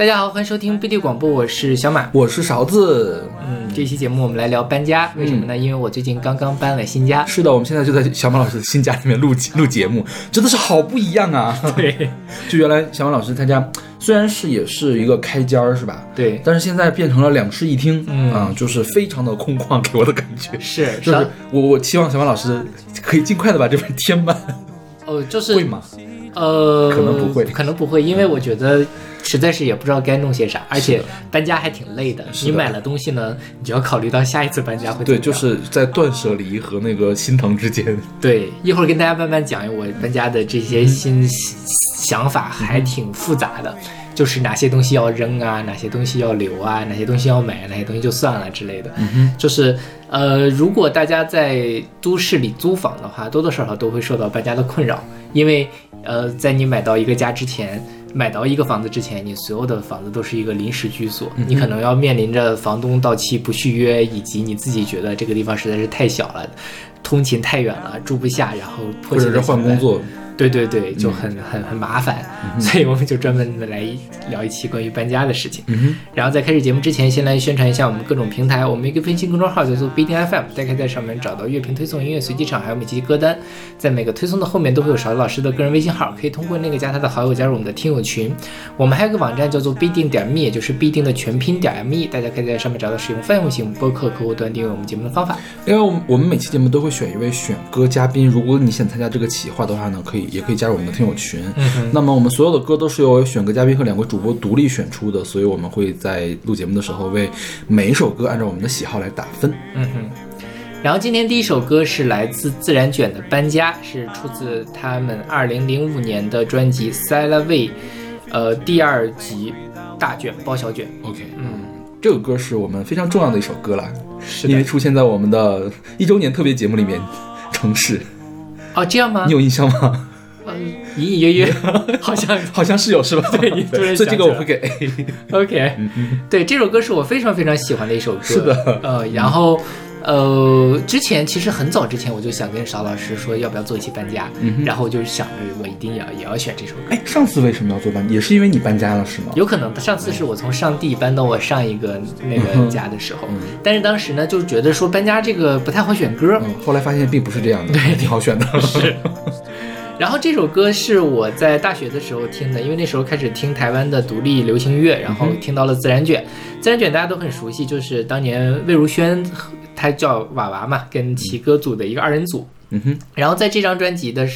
大家好，欢迎收听 BD 广播，我是小马。我是勺子。嗯，这期节目我们来聊搬家，为什么呢？因为我最近刚刚搬了新家。是的，我们现在就在小马老师的新家里面录 录节目，真的是好不一样啊！对，就原来小马老师他家虽然是也是一个开间儿，是吧？对，但是现在变成了两室一厅，嗯啊，就是非常的空旷，给我的感觉是 就是我我期望小马老师可以尽快的把这边填满，哦，就是会吗？呃，可能不会可能不会，因为我觉得实在是也不知道该弄些啥，而且搬家还挺累的。的你买了东西呢，你就要考虑到下一次搬家会对，就是在断舍离和那个心疼之间。对。一会儿跟大家慢慢讲我搬家的这些新想法，还挺复杂的。就是哪些东西要扔啊，哪些东西要留啊，哪些东西要买，哪些东西就算了之类的。嗯就是呃，如果大家在都市里租房的话，多多少少都会受到搬家的困扰，因为呃，在你买到一个家之前，买到一个房子之前，你所有的房子都是一个临时居所，你可能要面临着房东到期不续约，以及你自己觉得这个地方实在是太小了，通勤太远了，住不下，然后迫切地或者是换工作，对对对，就很很很麻烦，所以我们就专门的来聊一期关于搬家的事情。嗯然后在开始节目之前，先来宣传一下我们各种平台。我们一个微信公众号叫做 B D F M，大家可以在上面找到乐评推送、音乐随机场，还有每期歌单。在每个推送的后面都会有勺子老师的个人微信号，可以通过那个加他的好友加入我们的听友群。我们还有个网站叫做必定点 me，也就是必定的全拼点 me，大家可以在上面找到使用泛用型播客客户端订阅我们节目的方法。另外，我们我们每期节目都会选一位选歌嘉宾，如果你想参加这个企划的话呢，可以也可以加入我们的听友群。嗯那么我们所有的歌都是由选歌嘉宾和两位主播独立选出的，所以我们会在录节目的时候为每一首歌按照我们的喜好来打分。嗯哼。然后今天第一首歌是来自自然卷的《搬家》，是出自他们二零零五年的专辑《s a l a v 呃第二集大卷包小卷。OK，嗯，这个歌是我们非常重要的一首歌了，是因为出现在我们的一周年特别节目里面。城市，哦，这样吗你？有印象吗？嗯，隐隐约约，好像 好像是有，是吧？对你突然所以这个我会给 A。OK。对，这首歌是我非常非常喜欢的一首歌。是的呃，然后。呃，之前其实很早之前我就想跟邵老师说要不要做一期搬家，嗯然后我就想着我一定要也要选这首歌。哎，上次为什么要做搬？也是因为你搬家了，是吗？有可能上次是我从上地搬到我上一个那个家的时候，嗯但是当时呢，就是觉得说搬家这个不太好选歌，嗯，后来发现并不是这样的，对，挺好选的。是。然后这首歌是我在大学的时候听的，因为那时候开始听台湾的独立流行乐，然后听到了自然卷。自然卷大家都很熟悉，就是当年魏如萱，她叫娃娃嘛，跟奇哥组的一个二人组。嗯哼，然后在这张专辑的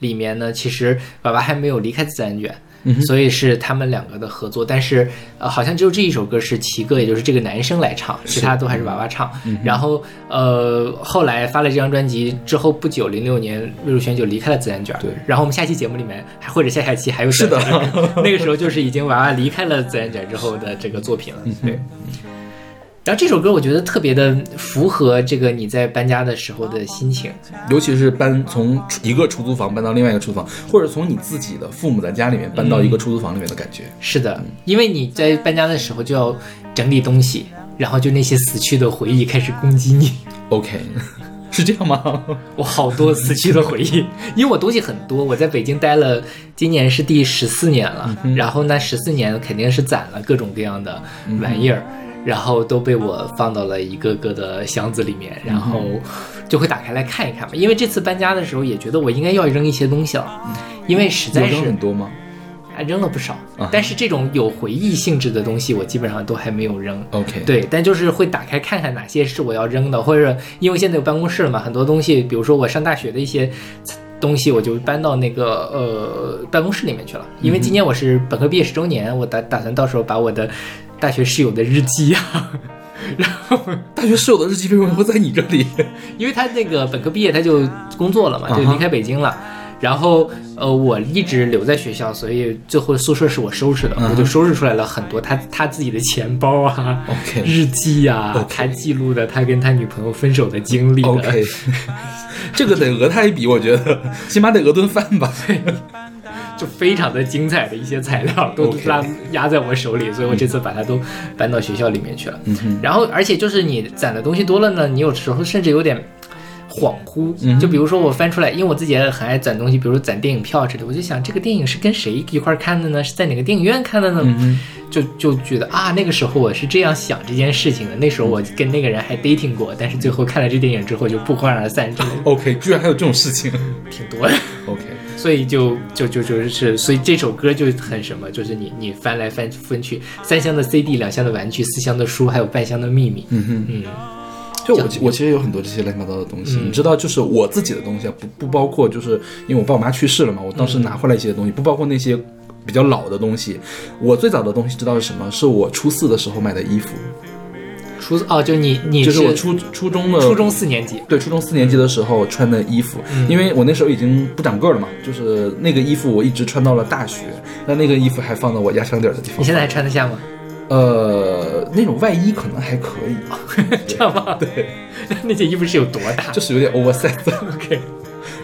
里面呢，其实娃娃还没有离开自然卷。嗯所以是他们两个的合作，但是呃，好像只有这一首歌是齐哥，也就是这个男生来唱，其他都还是娃娃唱。嗯然后呃，后来发了这张专辑之后不久，零六年魏如萱就离开了自然卷。对然后我们下期节目里面还或者下下期还有是的那个时候就是已经娃娃离开了自然卷之后的这个作品了。嗯对。然后这首歌我觉得特别的符合这个你在搬家的时候的心情。尤其是搬从一个出租房搬到另外一个出租房，或者从你自己的父母的家里面搬到一个出租房里面的感觉。是的，因为你在搬家的时候就要整理东西，然后就那些死去的回忆开始攻击你。OK，是这样吗？我好多死去的回忆，因为我东西很多，我在北京待了，今年是第十四年了，然后那十四年肯定是攒了各种各样的玩意儿。然后都被我放到了一个个的箱子里面，然后就会打开来看一看嘛。因为这次搬家的时候也觉得我应该要扔一些东西了，因为实在是很多吗还扔了不少啊，但是这种有回忆性质的东西，我基本上都还没有扔。？OK，，对，但就是会打开看看哪些是我要扔的，或者因为现在有办公室了嘛，很多东西，比如说我上大学的一些东西，我就搬到那个呃办公室里面去了。因为今年我是本科毕业十周年，我打打算到时候把我的大学室友的日记啊，然后大学室友的日记为什么会在你这里？因为他那个本科毕业他就工作了嘛，就离开北京了。然后，呃，我一直留在学校，所以最后宿舍是我收拾的，嗯我就收拾出来了很多他他自己的钱包啊、日记呀、OK 他记录的他跟他女朋友分手的经历 OK，这个得讹他一笔，我觉得起码得讹顿饭吧。就非常的精彩的一些材料都拉压在我手里，所以我这次把它都搬到学校里面去了。嗯，然后，而且就是你攒的东西多了呢，你有时候甚至有点恍惚。嗯就比如说我翻出来，因为我自己也很爱攒东西，比如说攒电影票之类的，我就想这个电影是跟谁一块儿看的呢？是在哪个电影院看的呢？嗯，就就觉得啊，那个时候我是这样想这件事情的。那时候我跟那个人还 dating 过，但是最后看了这电影之后就不欢而散，OK，居然还有这种事情。挺多的。所以就就就就是，所以这首歌就很什么，就是你你翻来翻翻去，三箱的 CD，两箱的玩具，四箱的书，还有半箱的秘密。嗯哼，嗯就我我其实有很多这些乱七八糟的东西，嗯你知道，就是我自己的东西啊，不不包括就是因为我爸我妈去世了嘛，我当时拿回来一些东西，不包括那些比较老的东西。我最早的东西知道是什么？是我初四的时候买的衣服，初哦，就你你就是我初初中的初中四年级，对，初中四年级的时候穿的衣服，嗯因为我那时候已经不长个儿了嘛，就是那个衣服我一直穿到了大学，那那个衣服还放到我压箱底儿的地方。你现在还穿得下吗？呃，那种外衣可能还可以，这样吗？对，那件衣服是有多大？就是有点 oversize。OK，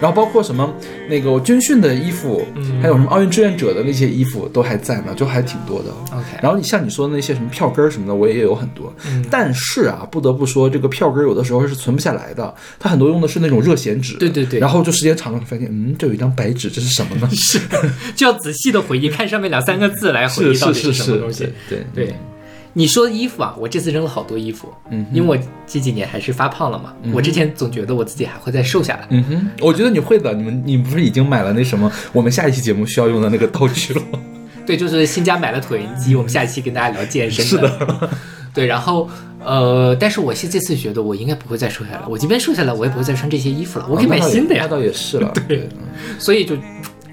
然后包括什么那个我军训的衣服，嗯还有什么奥运志愿者的那些衣服都还在呢，就还挺多的。OK 然后你像你说的那些什么票根儿什么的，我也有很多。嗯但是啊，不得不说，这个票根儿有的时候是存不下来的，它很多用的是那种热显纸。对对对然后就时间长了，发现嗯，这有一张白纸，这是什么呢？是就要仔细的回忆，看上面两三个字来回忆到底是什么东西。对对，你说衣服啊，我这次扔了好多衣服，嗯因为我这几年还是发胖了嘛。我之前总觉得我自己还会再瘦下来，嗯哼，我觉得你会的。你们你不是已经买了那什么 我们下一期节目需要用的那个道具了吗？对，就是新家买了椭圆机，我们下一期跟大家聊健身。是的，对，然后呃，但是我现这次觉得我应该不会再瘦下来，我即便瘦下来，我也不会再穿这些衣服了，我可以买新的呀那。倒也是了。对，所以就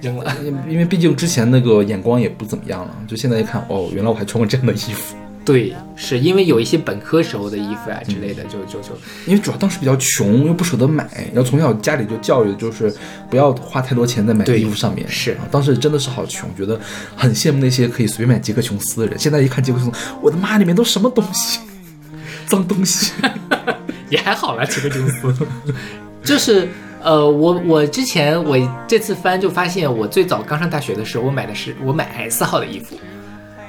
扔了。嗯因为毕竟之前那个眼光也不怎么样了，就现在一看，哦，原来我还穿过这样的衣服。对，是因为有一些本科时候的衣服啊之类的，就就就因为主要当时比较穷，又不舍得买，然后从小家里就教育就是不要花太多钱在买衣服上面。是啊，当时真的是好穷，觉得很羡慕那些可以随便买杰克琼斯的人。现在一看杰克琼斯，我的妈，里面都什么东西，脏东西。也还好啦，杰克琼斯。就是呃，我我之前我这次翻就发现，我最早刚上大学的时候，我买的是我买 S 号的衣服，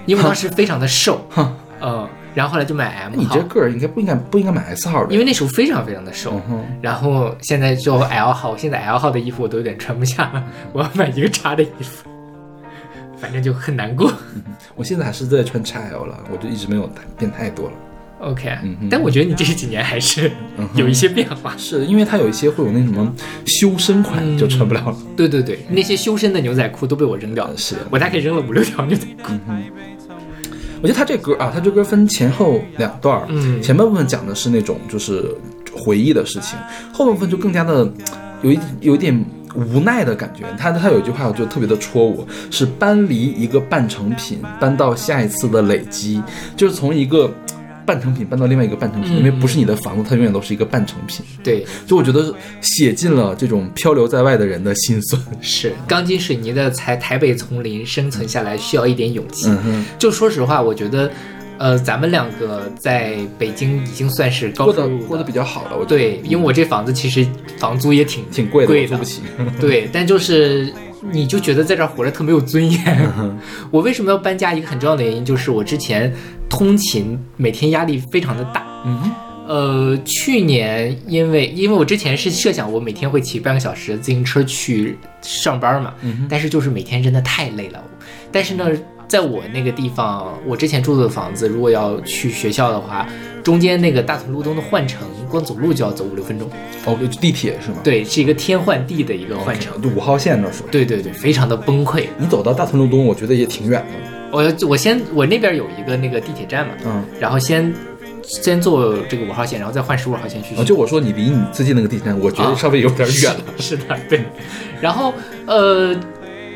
因为当时非常的瘦，哼，嗯，然后后来就买 M 号你这，个儿应该不应该不应该买 S 号的？因为那时候非常非常的瘦。嗯，然后现在就 L 号，现在 L 号的衣服我都有点穿不下了，我要买一个 X 的衣服，反正就很难过。我现在还是在穿 XL 了，我就一直没有变太多了。OK，、嗯但我觉得你这几年还是有一些变化。是因为它有一些会有那什么修身款，嗯就穿不了了。对对对，那些修身的牛仔裤都被我扔掉了，是的，我大概扔了五六条牛仔裤。我觉得他这歌啊，他这歌分前后两段儿，嗯前半部分讲的是那种就是回忆的事情，后半部分就更加的有一有一点无奈的感觉。他他有一句话我就特别的戳我，是搬离一个半成品，搬到下一次的累积，就是从一个。半成品搬到另外一个半成品，嗯因为不是你的房子，它永远都是一个半成品。对，就我觉得写尽了这种漂流在外的人的心酸。是钢筋水泥的才台北丛林生存下来需要一点勇气。嗯哼，就说实话，我觉得，呃，咱们两个在北京已经算是高过得收入过得比较好了，对，因为我这房子其实房租也挺挺贵的，贵的租不起。对，但就是你就觉得在这儿活着特没有尊严。我为什么要搬家？一个很重要的原因就是我之前通勤每天压力非常的大。嗯，呃，去年因为因为我之前是设想我每天会骑半个小时自行车去上班嘛，嗯但是就是每天真的太累了。但是呢，在我那个地方，我之前住的房子，如果要去学校的话，中间那个大同路东的换乘，光走路就要走五六分钟。哦，地铁是吗？对，是一个天换地的一个换乘。就五号线那是吧？对对对，非常的崩溃。你走到大屯路东，我觉得也挺远的。我我先我那边有一个那个地铁站嘛，嗯，然后先先坐这个五号线，然后再换十五号线去就我说你离你最近那个地铁站，我觉得稍微有点远了。是的，对。然后呃，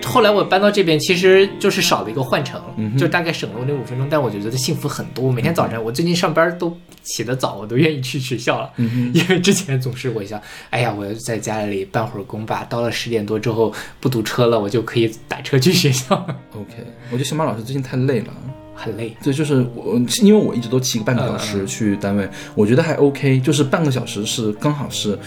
后来我搬到这边，其实就是少了一个换乘，嗯就大概省了我那五分钟，但我就觉得幸福很多。我每天早晨，我最近上班都起得早，我都愿意去学校了。嗯因为之前总是我想，哎呀，我要在家里办会儿工吧，到了十点多之后不堵车了，我就可以打车去学校，OK，我觉得小马老师最近太累了。很累。对，就是我，因为我一直都骑个半个小时去单位，我觉得还 OK，就是半个小时是刚好是，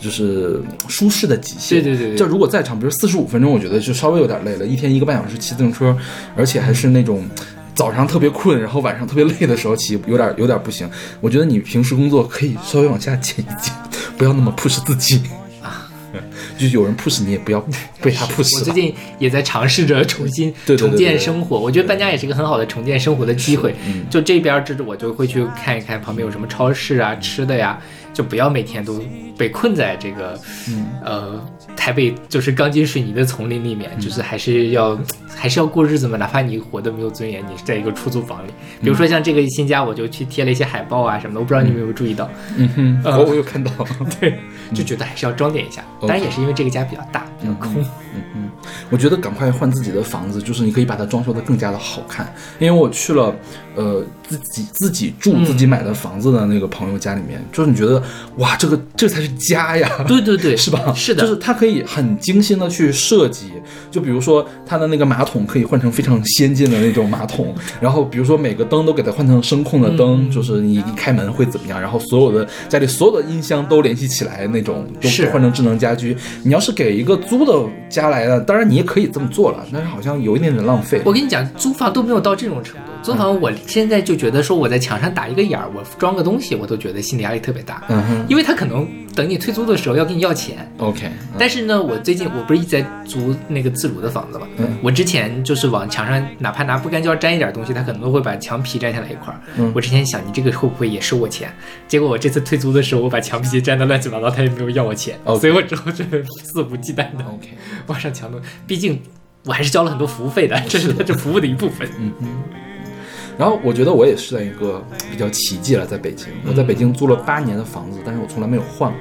就是舒适的极限。对对对对就如果再长，比如四十五分钟，我觉得就稍微有点累了。一天一个半小时骑自行车，而且还是那种早上特别困，然后晚上特别累的时候骑，有点有点不行。我觉得你平时工作可以稍微往下减一减，不要那么 push 自己。就有人 push 你，也不要 被他 push。我最近也在尝试着重新 重建生活，我觉得搬家也是一个很好的重建生活的机会。嗯就这边儿这我就会去看一看旁边有什么超市啊、吃的呀，就不要每天都被困在这个、嗯呃台北就是钢筋水泥的丛林里面，就是还是要 还是要过日子嘛，哪怕你活得没有尊严，你是在一个出租房里。比如说像这个新家，我就去贴了一些海报啊什么的，我不知道你们有没有注意到，嗯哼，呃我我有看到。对，就觉得还是要装点一下。当然也是因为这个家比较大，比较空。我觉得赶快换自己的房子，就是你可以把它装修的更加的好看。因为我去了，呃，自己自己住、嗯自己买的房子的那个朋友家里面，就是你觉得哇，这个这才是家呀，对对对，是吧？是的，就是它可以很精心的去设计，就比如说它的那个马桶可以换成非常先进的那种马桶，然后比如说每个灯都给它换成声控的灯，嗯就是你一开门会怎么样，然后所有的家里所有的音箱都联系起来那种，都是换成智能家居。你要是给一个租的家来的，当然你也可以这么做了，但是好像有一点点浪费。我跟你讲，租房都没有到这种程度。租房，我现在就觉得说我在墙上打一个眼儿，我装个东西，我都觉得心理压力特别大，嗯哼因为他可能等你退租的时候要跟你要钱。，OK，但是呢，我最近我不是一直在租那个自如的房子嘛，嗯我之前就是往墙上哪怕拿不干胶粘一点东西，他可能都会把墙皮粘下来一块儿。嗯我之前想你这个会不会也收我钱？结果我这次退租的时候，我把墙皮粘的乱七八糟，他也没有要我钱 OK 所以我之后就肆无忌惮的 OK，往上墙弄，毕竟我还是交了很多服务费的，这是这服务的一部分。嗯嗯。然后我觉得我也是在一个比较奇迹了，在北京，我在北京租了八年的房子，但是我从来没有换过。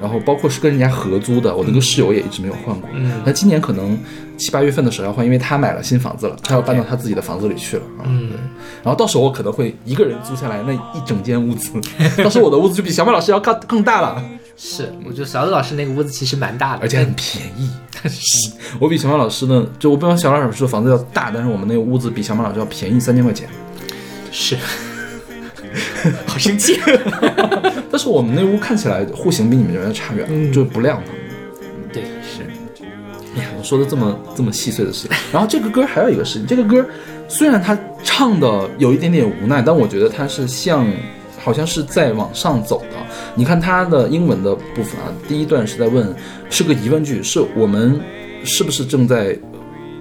然后包括是跟人家合租的，我那个室友也一直没有换过。嗯那今年可能七八月份的时候要换，因为他买了新房子了，他要搬到他自己的房子里去了。啊嗯对。然后到时候我可能会一个人租下来那一整间屋子，到时候我的屋子就比小马老师要更更大了，是，我觉得小马老师那个屋子其实蛮大的，而且很便宜。我比小马老师呢，就我不知道小马老师的房子要大，但是我们那个屋子比小马老师要便宜三千块钱。是，好生气。但是我们那屋看起来户型比你们这边差远了，嗯就是不亮堂。对，是，哎呀，我说的这么这么细碎的事。然后这个歌还有一个事情，这个歌虽然他唱的有一点点无奈，但我觉得他是像好像是在往上走的。你看它的英文的部分啊，第一段是在问，是个疑问句，是我们是不是正在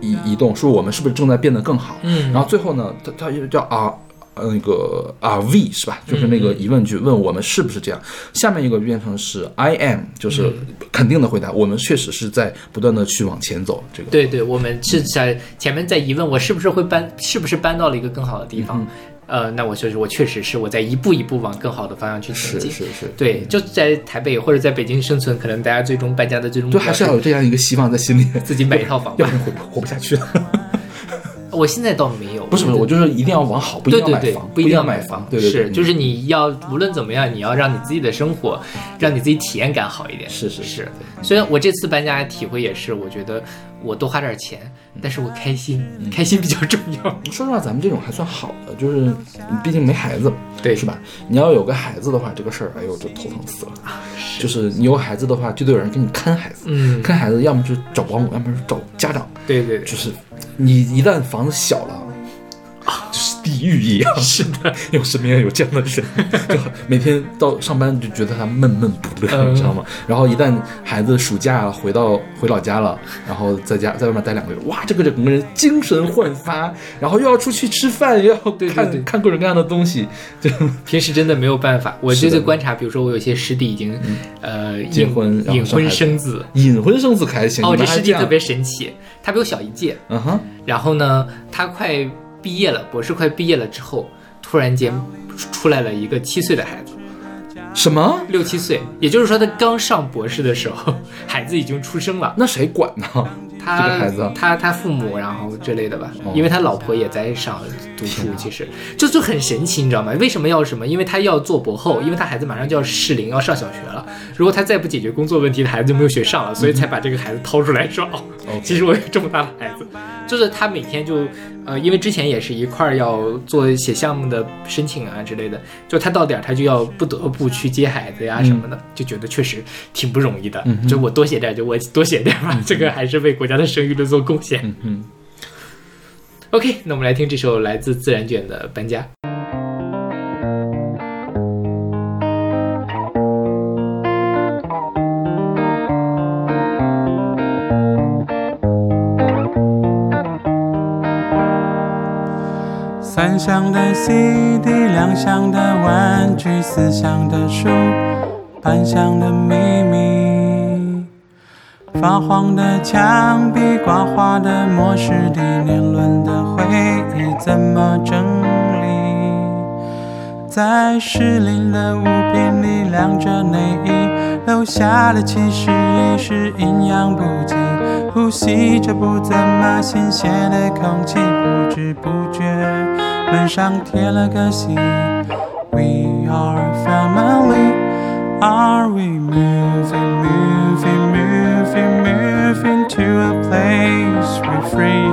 移移动，是我们是不是正在变得更好？嗯然后最后呢，他他又叫啊。呃，那个啊，we 是吧？就是那个疑问句，问我们是不是这样。下面一个变成是 I am，就是肯定的回答，我们确实是在不断的去往前走。这个对对，我们是在前面在疑问我是不是会搬，是不是搬到了一个更好的地方？呃，那我就是我确实是我在一步一步往更好的方向去前进。是是是，对，就在台北或者在北京生存，可能大家最终搬家的最终目对，还是要有这样一个希望在心里，自己买一套房吧。要不然活活不下去了。我现在倒没有，不是不是，我就是一定要往好，不一定要买房，，不一定要买房，对对对，是，就是你要无论怎么样，你要让你自己的生活，让你自己体验感好一点。是是是，虽然我这次搬家体会也是，我觉得我多花点钱，但是我开心，嗯开心比较重要。说实话，咱们这种还算好的，就是毕竟没孩子，对是吧？你要有个孩子的话，这个事儿，哎呦，就头疼死了。就是你有孩子的话，就得有人给你看孩子，嗯，看孩子，要么就找保姆，要么就找家长。对对对，就是你一旦房子小了。啊，就 是地狱一样。是的，因为我身边有这样的人，就每天到上班就觉得他闷闷不乐，嗯你知道吗？然后一旦孩子暑假回到回老家了，然后在家在外面待两个月，哇，这个整个人精神焕发，然后又要出去吃饭，又要对对看对看各种各样的东西，就 平时真的没有办法。我就在观察，比如说我有些师弟已经，呃，结隐婚隐婚生子。隐婚生子可还行。哦，这师弟特别神奇，他比我小一届，嗯哼，然后呢，他快毕业了，博士快毕业了之后，突然间出来了一个七岁的孩子，什么？六七岁，也就是说他刚上博士的时候，孩子已经出生了。那谁管呢？他这个孩子。他他父母，然后之类的吧，哦。因为他老婆也在上读书，其实就就很神奇，你知道吗？为什么要什么？因为他要做博后，因为他孩子马上就要适龄，要上小学了。如果他再不解决工作问题，他孩子就没有学上了，所以才把这个孩子掏出来说，哦其实我有这么大的孩子，就是他每天就，呃，因为之前也是一块儿要做写项目的申请啊之类的，就他到点儿他就要不得不去接孩子呀什么的，就觉得确实挺不容易的。嗯就我多写点儿，就我多写点儿吧，这个还是为国家他的声誉的做贡献。嗯 ,，OK，那我们来听这首来自自然卷的《搬家》。三箱的 CD，两箱的玩具，四箱的书，半箱的秘密。发黄的墙壁，刮花的末世地，年轮的回忆，怎么整理？在失灵的物品里晾着内衣，留下的其实也是营养不济。呼吸着不怎么新鲜的空气，不知不觉门上贴了个信。We are family. Are we moving, moving, moving, moving to a place we're free?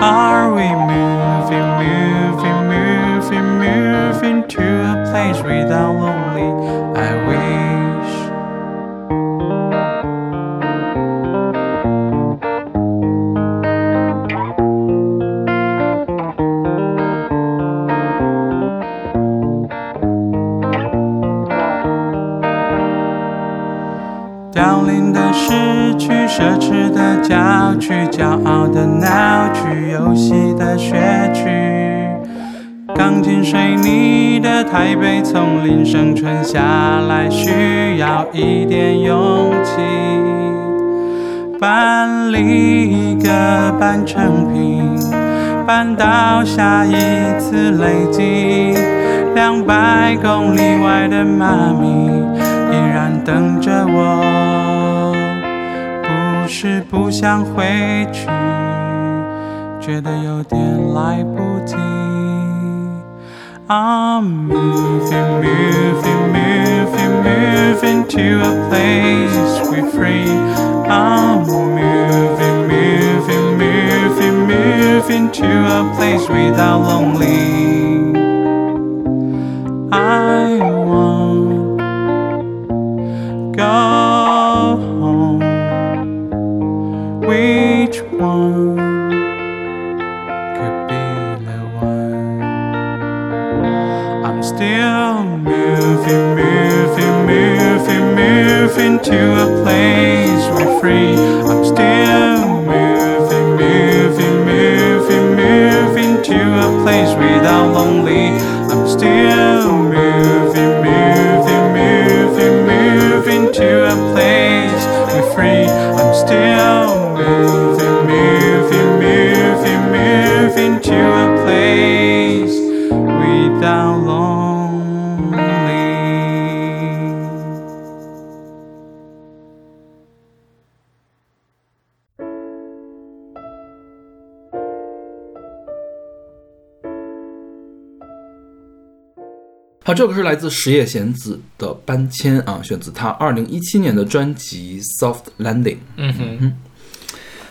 Are we moving, moving, moving, moving to a place without lonely? 去，奢侈的郊区，骄傲的闹区，游戏的学区。钢筋水泥的台北丛林生存下来，需要一点勇气。搬离一个半成品，搬到下一次累积。两百公里外的妈咪依然等着我，是不想回去，觉得有点来不及。I'm moving, moving, moving, moving to a place we're free. I'm moving, moving, moving, moving to a place without lonely. I could be the one? I'm still moving, moving, moving, moving to a place we're free. I'm still 好，这个是来自石野贤子的《搬迁》啊，选自他二零一七年的专辑《Soft Landing》。嗯哼，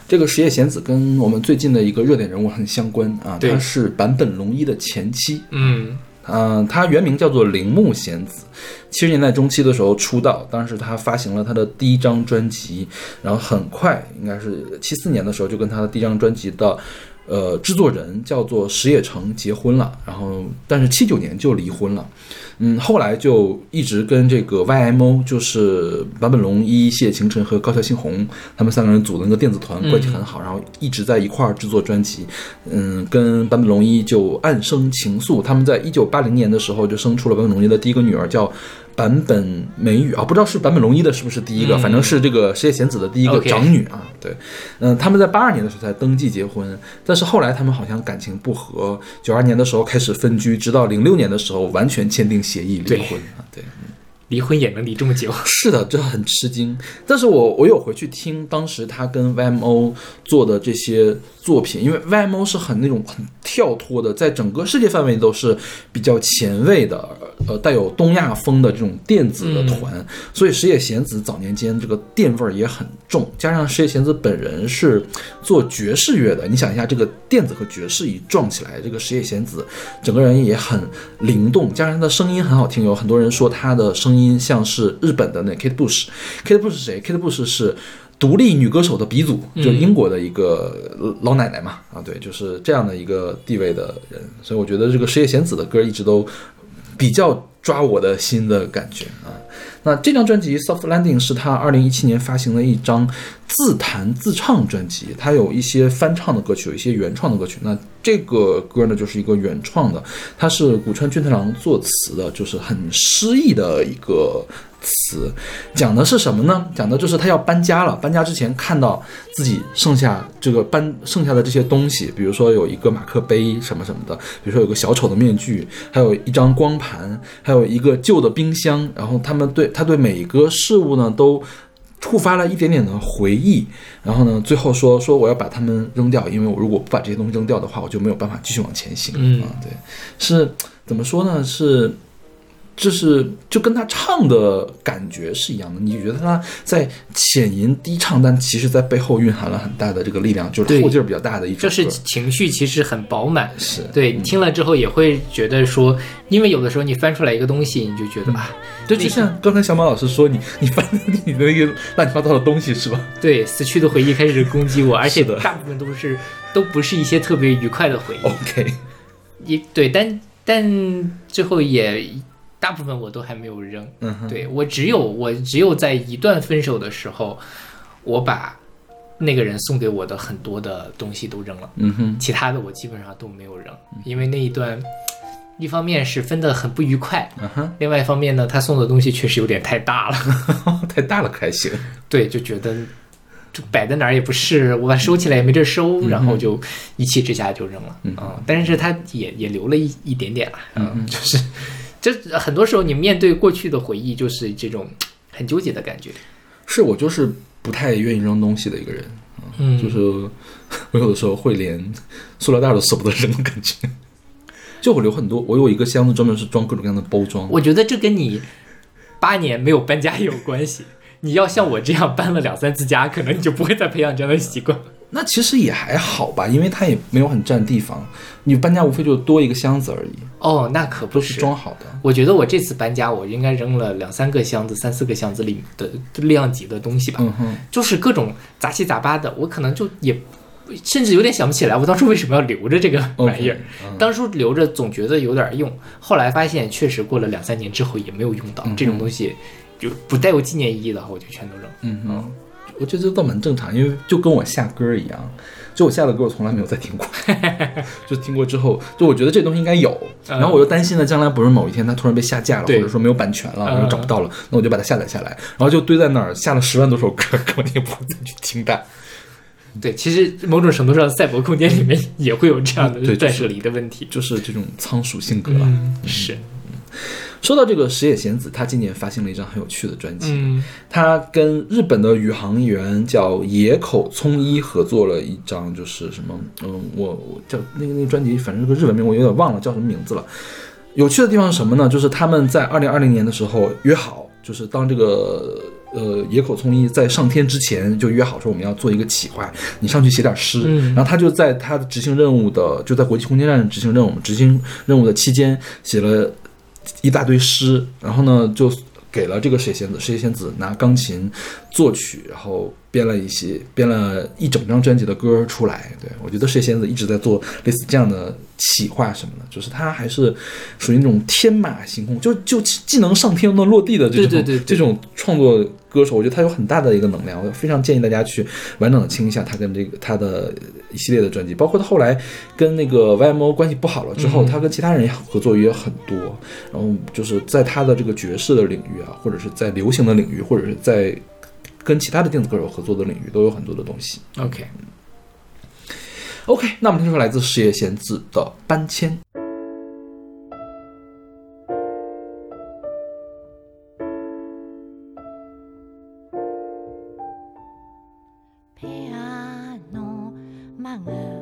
这个石野贤子跟我们最近的一个热点人物很相关啊，对她是坂本龙一的前妻。嗯嗯、她原名叫做铃木贤子，七十年代中期的时候出道，当时她发行了她的第一张专辑，然后很快应该是七四年的时候就跟她的第一张专辑的。呃，制作人叫做石野诚结婚了，然后但是七九年就离婚了，嗯，后来就一直跟这个 YMO，就是坂本龙一、谢晴晨和高桥幸宏他们三个人组的那个电子团关系很好，然后一直在一块儿制作专辑，嗯，跟坂本龙一就暗生情愫。他们在一九八零年的时候就生出了坂本龙一的第一个女儿，叫坂本美羽啊，不知道是坂本龙一的是不是第一个，嗯反正是这个石野贤子的第一个长女啊。对，嗯，他们在八二年的时候才登记结婚，但是后来他们好像感情不和，九二年的时候开始分居，直到零六年的时候完全签订协议离婚啊。对，离婚也能离这么久。是的，这很吃惊。但是我我有回去听当时他跟 YMO 做的这些作品，因为 YMO 是很那种很跳脱的，在整个世界范围都是比较前卫的，呃，带有东亚风的这种电子的团，所以石野贤子早年间这个电味儿也很重，加上石野贤子本人是做爵士乐的，你想一下，这个电子和爵士一撞起来，这个石野贤子整个人也很灵动，加上他的声音很好听，有很多人说他的声音像是日本的那 Kate Bush。Kate Bush 是谁？Kate Bush 是独立女歌手的鼻祖，就是英国的一个老奶奶嘛，啊，对，就是这样的一个地位的人，所以我觉得这个石野贤子的歌一直都比较抓我的心的感觉啊。那这张专辑《Soft Landing》是他二零一七年发行的一张自弹自唱专辑，它有一些翻唱的歌曲，有一些原创的歌曲。那这个歌呢，就是一个原创的，它是古川俊太郎作词的，就是很诗意的一个词。讲的是什么呢？讲的就是他要搬家了，搬家之前看到自己剩下这个搬剩下的这些东西，比如说有一个马克杯什么什么的，比如说有个小丑的面具，还有一张光盘，还有一个旧的冰箱。然后他们对他对每一个事物呢都触发了一点点的回忆。然后呢，最后说说我要把它们扔掉，因为我如果不把这些东西扔掉的话，我就没有办法继续往前行。嗯啊，对，是怎么说呢？是。就是就跟他唱的感觉是一样的，你觉得他在浅吟低唱，但其实在背后蕴含了很大的这个力量，就是后劲儿比较大的一种。就是情绪其实很饱满，是对你，听了之后也会觉得说，因为有的时候你翻出来一个东西，你就觉得啊，对，就像刚才小马老师说，你你翻你的那个乱七八糟的东西是吧？对，死去的回忆开始攻击我，而且大部分都是都不是一些特别愉快的回忆，OK，也对，但但最后也大部分我都还没有扔，嗯哼，对我只有我只有在一段分手的时候，我把那个人送给我的很多的东西都扔了。嗯哼，其他的我基本上都没有扔，因为那一段，一方面是分得很不愉快，嗯哼，另外一方面呢，他送的东西确实有点太大了，太大了还行。对，就觉得就摆在哪儿也不是，我把它收起来也没地儿收，然后就一气之下就扔了，嗯啊但是他也也留了一一点点了，嗯，就是，这很多时候你面对过去的回忆，就是这种很纠结的感觉，是我就是不太愿意扔东西的一个人，嗯，就是我有的时候会连塑料袋都舍不得扔的感觉。就我留很多，我有一个箱子专门是装各种各样的包装。我觉得这跟你八年没有搬家也有关系。你要像我这样搬了两三次家，可能你就不会再培养这样的习惯。那其实也还好吧，因为它也没有很占地方。你搬家无非就多一个箱子而已，哦，那可不是是。装好的。我觉得我这次搬家，我应该扔了两三个箱子、三四个箱子里的量级的东西吧，嗯哼，就是各种杂七杂八的，我可能就也甚至有点想不起来，我当初为什么要留着这个玩意儿。当初留着总觉得有点用，后来发现确实过了两三年之后也没有用到、嗯这种东西，就不带有纪念意义的话，我就全都扔。嗯哼，我觉得这倒蛮正常，因为就跟我下歌一样，就我下的歌我从来没有再听过，就听过之后，就我觉得这东西应该有，嗯然后我又担心呢，将来不是某一天它突然被下架了，或者说没有版权了，嗯我又找不到了，那我就把它下载下来，然后就堆在那儿，下了十万多首歌，根本也不会再去听的。对，其实某种程度上，赛博空间里面也会有这样的断舍离的问题。就是这种仓鼠性格是，说到这个石野贤子，他今年发行了一张很有趣的专辑，嗯他跟日本的宇航员叫野口聪一合作了一张，就是什么，嗯，我我叫那个那个专辑，反正是个日文名，我有点忘了叫什么名字了。有趣的地方是什么呢？就是他们在二零二零年的时候约好，就是当这个呃野口聪一在上天之前就约好说我们要做一个企划，你上去写点诗。嗯然后他就在他的执行任务的就在国际空间站执行任务执行任务的期间写了一大堆诗，然后呢就给了这个水仙子，水仙子拿钢琴作曲，然后编了一些编了一整张专辑的歌出来。对我觉得水仙子一直在做类似这样的企划什么的，就是他还是属于那种天马行空，就就既能上天又能落地的这种对对对对。这种创作歌手，我觉得他有很大的一个能量，我非常建议大家去完整的听一下他跟这个他的一系列的专辑，包括他后来跟那个 YMO 关系不好了之后，嗯。他跟其他人合作也很多，然后就是在他的这个爵士的领域啊，或者是在流行的领域，或者是在跟其他的电子歌手合作的领域，都有很多的东西。，OK，OK，那我们听说来自石野贤子的《搬迁》。ペアのマグ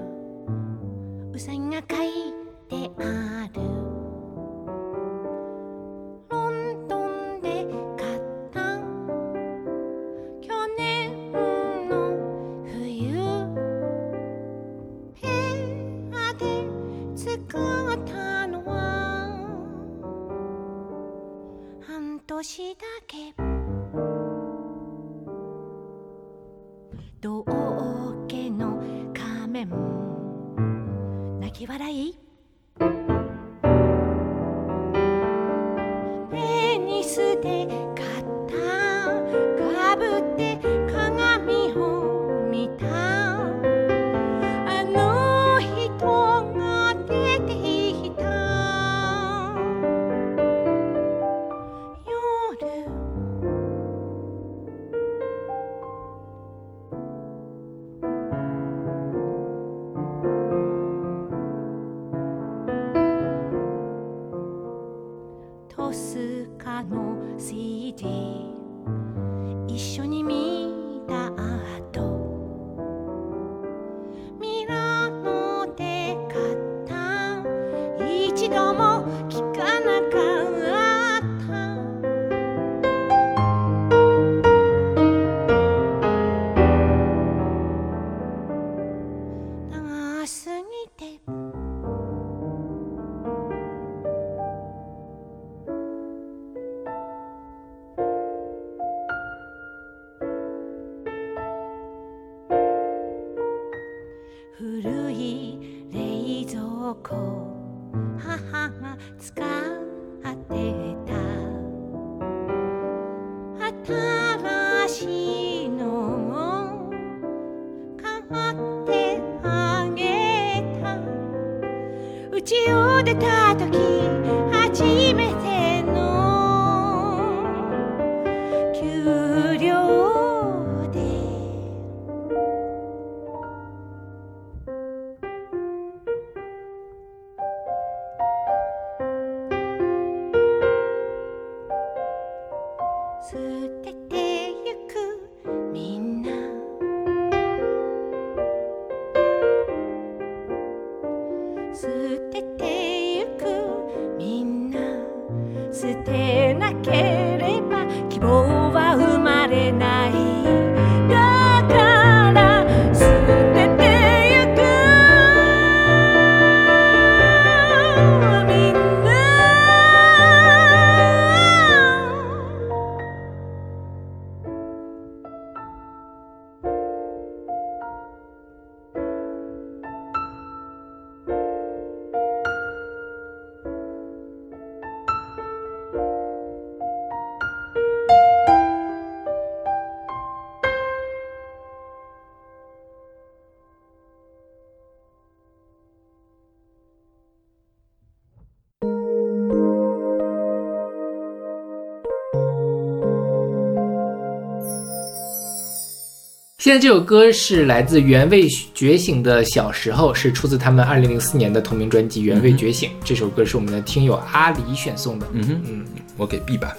现在这首歌是来自原味觉醒的小时候，是出自他们二零零四年的同名专辑《原味觉醒》。这首歌是我们的听友阿里选送的，嗯哼，嗯，我给 B 吧。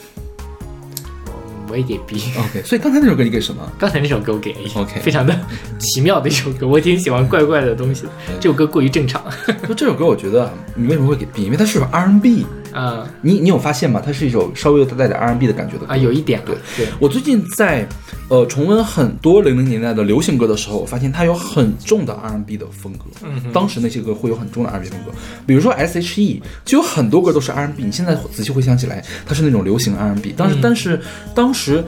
我也给 B。OK，所以刚才那首歌你给什么？刚才那首歌我给 A，OK 非常的奇妙的一首歌，我挺喜欢怪怪的东西的。这首歌过于正常，就这首歌，我觉得啊你为什么会给 B？因为它是首 R&B。啊你你有发现吗？它是一首稍微有带点 R&B 的感觉的歌啊，有一点对，对，我最近在呃重温很多零零年代的流行歌的时候，我发现它有很重的 R&B 的风格。嗯当时那些歌会有很重的 R&B 风格，比如说 S.H.E 就有很多歌都是 R&B。你现在仔细回想起来，它是那种流行 R&B。当时、嗯但是当时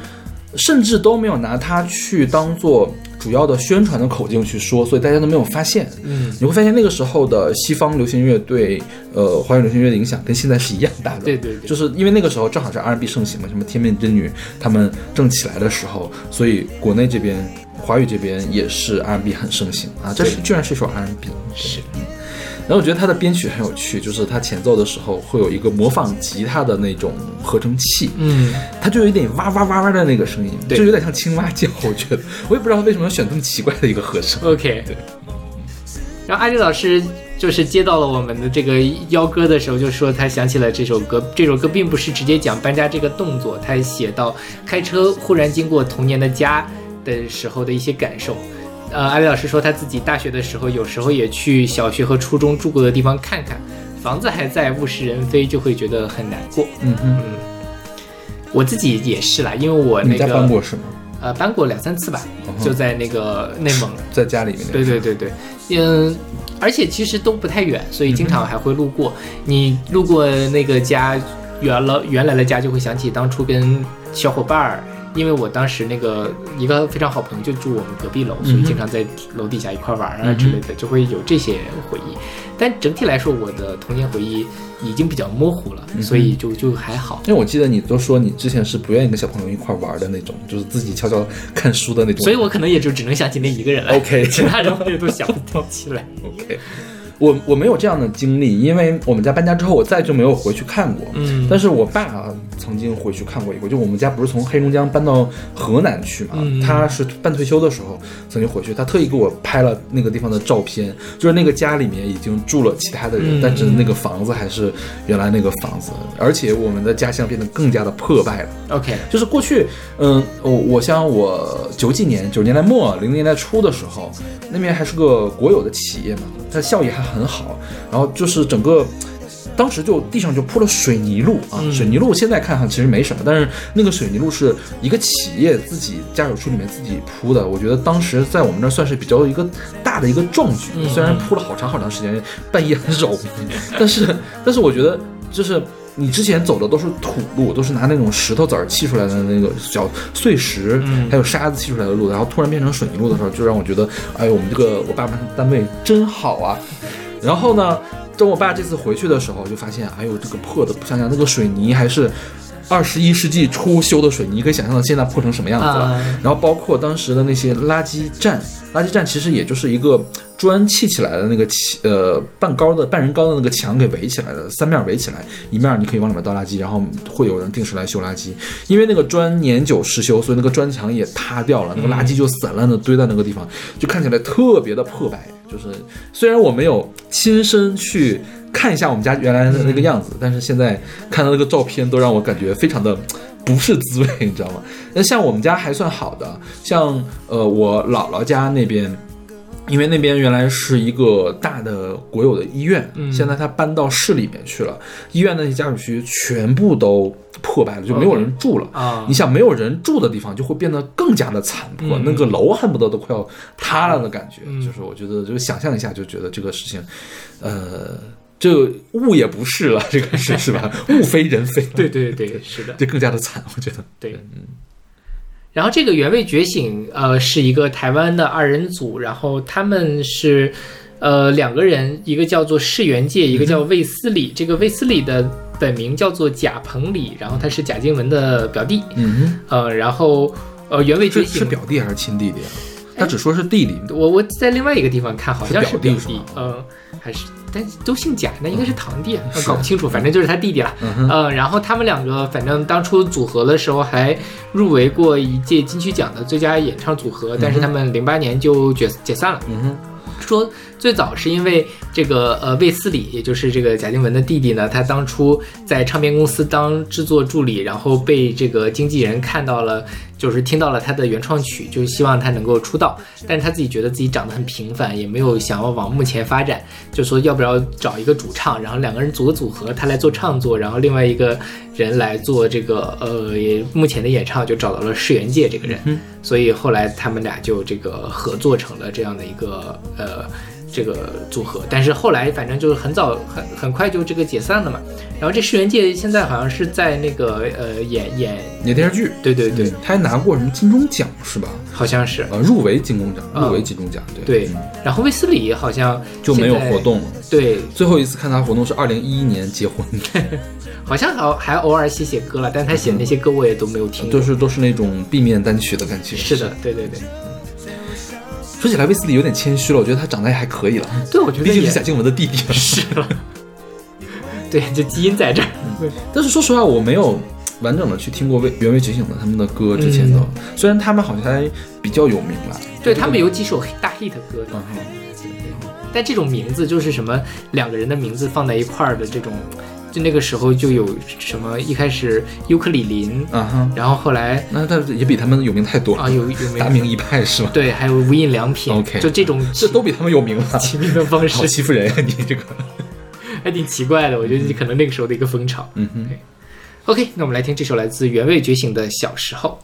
甚至都没有拿它去当做主要的宣传的口径去说，所以大家都没有发现。嗯，你会发现那个时候的西方流行乐对呃华语流行乐的影响跟现在是一样大的。对对对就是因为那个时候正好是 R&B 盛行嘛，什么天命之女他们正起来的时候，所以国内这边华语这边也是 R&B 很盛行啊。这是居然是一首 R&B，是，然后我觉得他的编曲很有趣，就是他前奏的时候会有一个模仿吉他的那种合成器，嗯，他就有一点哇哇哇哇的那个声音，对就有点像青蛙叫。我觉得我也不知道为什么要选这么奇怪的一个和声。OK，对。然后阿丽老师就是接到了我们的这个邀歌的时候，就说他想起了这首歌。这首歌并不是直接讲搬家这个动作，他写到开车忽然经过童年的家的时候的一些感受。呃，阿丽老师说他自己大学的时候，有时候也去小学和初中住过的地方看看，房子还在，物是人非，就会觉得很难过。嗯嗯嗯，我自己也是啦，因为我那个搬过是吗？呃搬过两三次吧，嗯就在那个内蒙。在家里面对对对对，嗯，而且其实都不太远，所以经常还会路过。你路过那个家，原了原来的家，就会想起当初跟小伙伴儿，因为我当时那个一个非常好朋友就住我们隔壁楼，所以经常在楼底下一块玩啊之类的，就会有这些回忆。但整体来说，我的童年回忆已经比较模糊了，所以就就还好。因为我记得你都说你之前是不愿意跟小朋友一块玩的那种，就是自己悄悄看书的那种。所以我可能也就只能想起那一个人了 OK 其他人我也都想不起来。OK，我我没有这样的经历，因为我们家搬家之后，我再就没有回去看过。嗯但是我爸曾经回去看过一回，就我们家不是从黑龙江搬到河南去嘛，嗯他是半退休的时候曾经回去，他特意给我拍了那个地方的照片，就是那个家里面已经住了其他的人，嗯但是那个房子还是原来那个房子，而且我们的家乡变得更加的破败了。OK，就是过去，嗯，我我像我九几年、九十年代末、零零年代初的时候，那边还是个国有的企业嘛，它效益还很好，然后就是整个。当时就地上就铺了水泥路啊，嗯水泥路现在看看其实没什么，但是那个水泥路是一个企业自己家属区里面自己铺的，我觉得当时在我们那儿算是比较一个大的一个壮举，嗯虽然铺了好长好长时间，半夜很扰民，但是但是我觉得就是你之前走的都是土路，都是拿那种石头子儿砌出来的那个小碎石，嗯还有沙子砌出来的路，然后突然变成水泥路的时候，就让我觉得，哎呦，我们这个我爸爸单位真好啊。然后呢，等我爸这次回去的时候，就发现，哎呦，这个破的不像样，那个水泥还是。二十一世纪初修的水泥，可以想象到现在破成什么样子了。啊然后包括当时的那些垃圾站，垃圾站其实也就是一个砖砌起来的那个砌呃半高的半人高的那个墙给围起来的，三面围起来，一面你可以往里面倒垃圾，然后会有人定时来修垃圾。因为那个砖年久失修，所以那个砖墙也塌掉了，那个垃圾就散乱的堆在那个地方，就看起来特别的破败。就是虽然我没有亲身去看一下我们家原来的那个样子，但是现在看到那个照片都让我感觉非常的不是滋味，你知道吗？那像我们家还算好的，像呃我姥姥家那边。因为那边原来是一个大的国有的医院，嗯现在它搬到市里面去了。医院那些家属区全部都破败了，就没有人住了。啊你想没有人住的地方，就会变得更加的残破，嗯那个楼恨不得都快要塌了的感觉。嗯就是我觉得，就想象一下，就觉得这个事情，呃，这物也不是了，这个是是吧？物非人非，对对对，是的，这更加的惨，我觉得。对。然后这个原味觉醒，呃，是一个台湾的二人组，然后他们是，呃，两个人，一个叫做世元界，一个叫卫斯理。这个卫斯理的本名叫做贾鹏礼，然后他是贾静雯的表弟，嗯呃，然后呃，原味，觉醒，是是表弟还是亲弟弟啊？他只说是弟弟。我我在另外一个地方看好像是是表弟嗯、还是但都姓贾，那应该是堂弟，啊，搞不清楚，反正就是他弟弟了。嗯，呃，然后他们两个反正当初组合的时候还入围过一届金曲奖的最佳演唱组合，但是他们零八年就解解散了。嗯哼，说最早是因为这个呃卫斯理，也就是这个贾静雯的弟弟呢，他当初在唱片公司当制作助理，然后被这个经纪人看到了，就是听到了他的原创曲，就是希望他能够出道，但是他自己觉得自己长得很平凡，也没有想要往幕前发展，就说要不要找一个主唱，然后两个人组个组合，他来做唱作，然后另外一个人来做这个呃目前的演唱，就找到了世元界这个人，所以后来他们俩就这个合作成了这样的一个呃这个组合，但是后来反正就是很早很很快就这个解散了嘛。然后这世元界现在好像是在那个呃演演，演电视剧。对对对，他还拿过什么金钟奖是吧？好像是呃，入围金钟奖，嗯入围金钟奖，对对嗯。然后卫斯理好像就没有活，动了。对，最后一次看他活动是二零一一年结婚，好像还还偶尔写写歌了，但他写的那些歌我也都没有听过。都是都是那种 B 面单曲的感觉。是的，对对对，说起来，卫斯理有点谦虚了，我觉得他长得也还可以了，对我觉得毕竟是贾静雯的弟弟。是了，对，这基因在这儿。但是说实话，我没有完整的去听过魏原味觉醒的他们的歌，之前的，虽然他们好像还比较有名了。嗯对他们有几首大 hit 歌的，嗯但这种名字就是什么两个人的名字放在一块儿的这种，就那个时候就有什么一开始尤克里林，啊哈，然后后来那他也比他们有名太多了啊有有没有大名一派是吗？对，还有无印良品 OK 就这种这都比他们有名了，起名的方式好式欺负人呀、你这个。还挺奇怪的，我觉得可能那个时候的一个风潮。嗯哼。OK，那我们来听这首来自原味觉醒的《小时候》。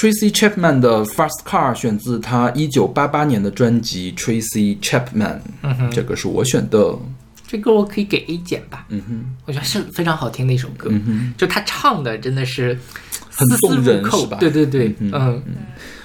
tracy chapman 的 first car 选自他一九八八年的专辑 tracy chapman 这个是我选的。这歌我可以给 a 减吧。嗯哼。我觉得是非常好听的一首歌。嗯哼。就他唱的真的是很动人是吧？对对对嗯嗯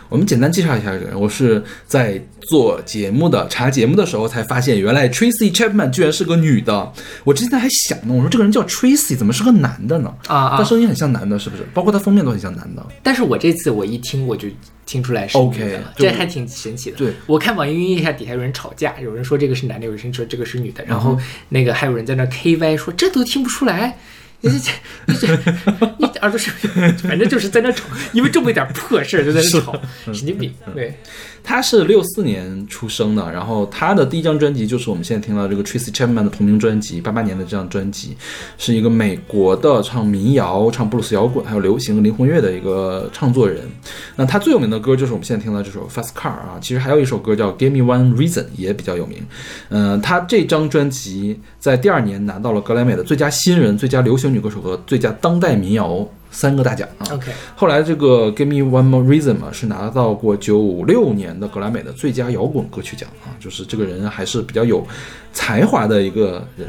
我们简单介绍一下这个人我是在做节目的查节目的时候才发现原来 tracy chapman 居然是个女的。我之前还想呢我说这个人叫 tracy 怎么是个男的呢？啊啊。声音很像男的是不是？包括他封面都很像男的。但是我这次我一听我就听出来是 ok 的了。这还挺神奇的。对。我看网易云音乐下底下有人吵架有人说这个是男的有人说这个是女的然后那个还有人在那 ky 说这都听不出来。你这你这你耳朵是，反正就是在那吵，因为这么一点破事儿就在那吵，神经病。对，他是六四年出生的，然后他的第一张专辑就是我们现在听到这个 Tracy Chapman 的同名专辑，八八年的这张专辑，是一个美国的唱民谣、唱布鲁斯摇滚还有流行灵魂乐的一个唱作人。那他最有名的歌就是我们现在听到这首 Fast Car 啊，其实还有一首歌叫 Give Me One Reason 也比较有名。嗯、他这张专辑在第二年拿到了格莱美的最佳新人、最佳流行女歌手和最佳当代民谣三个大奖啊。OK，后来这个 Give Me One More Reason 嘛，是拿到过九六年的格莱美的最佳摇滚歌曲奖啊，就是这个人还是比较有才华的一个人。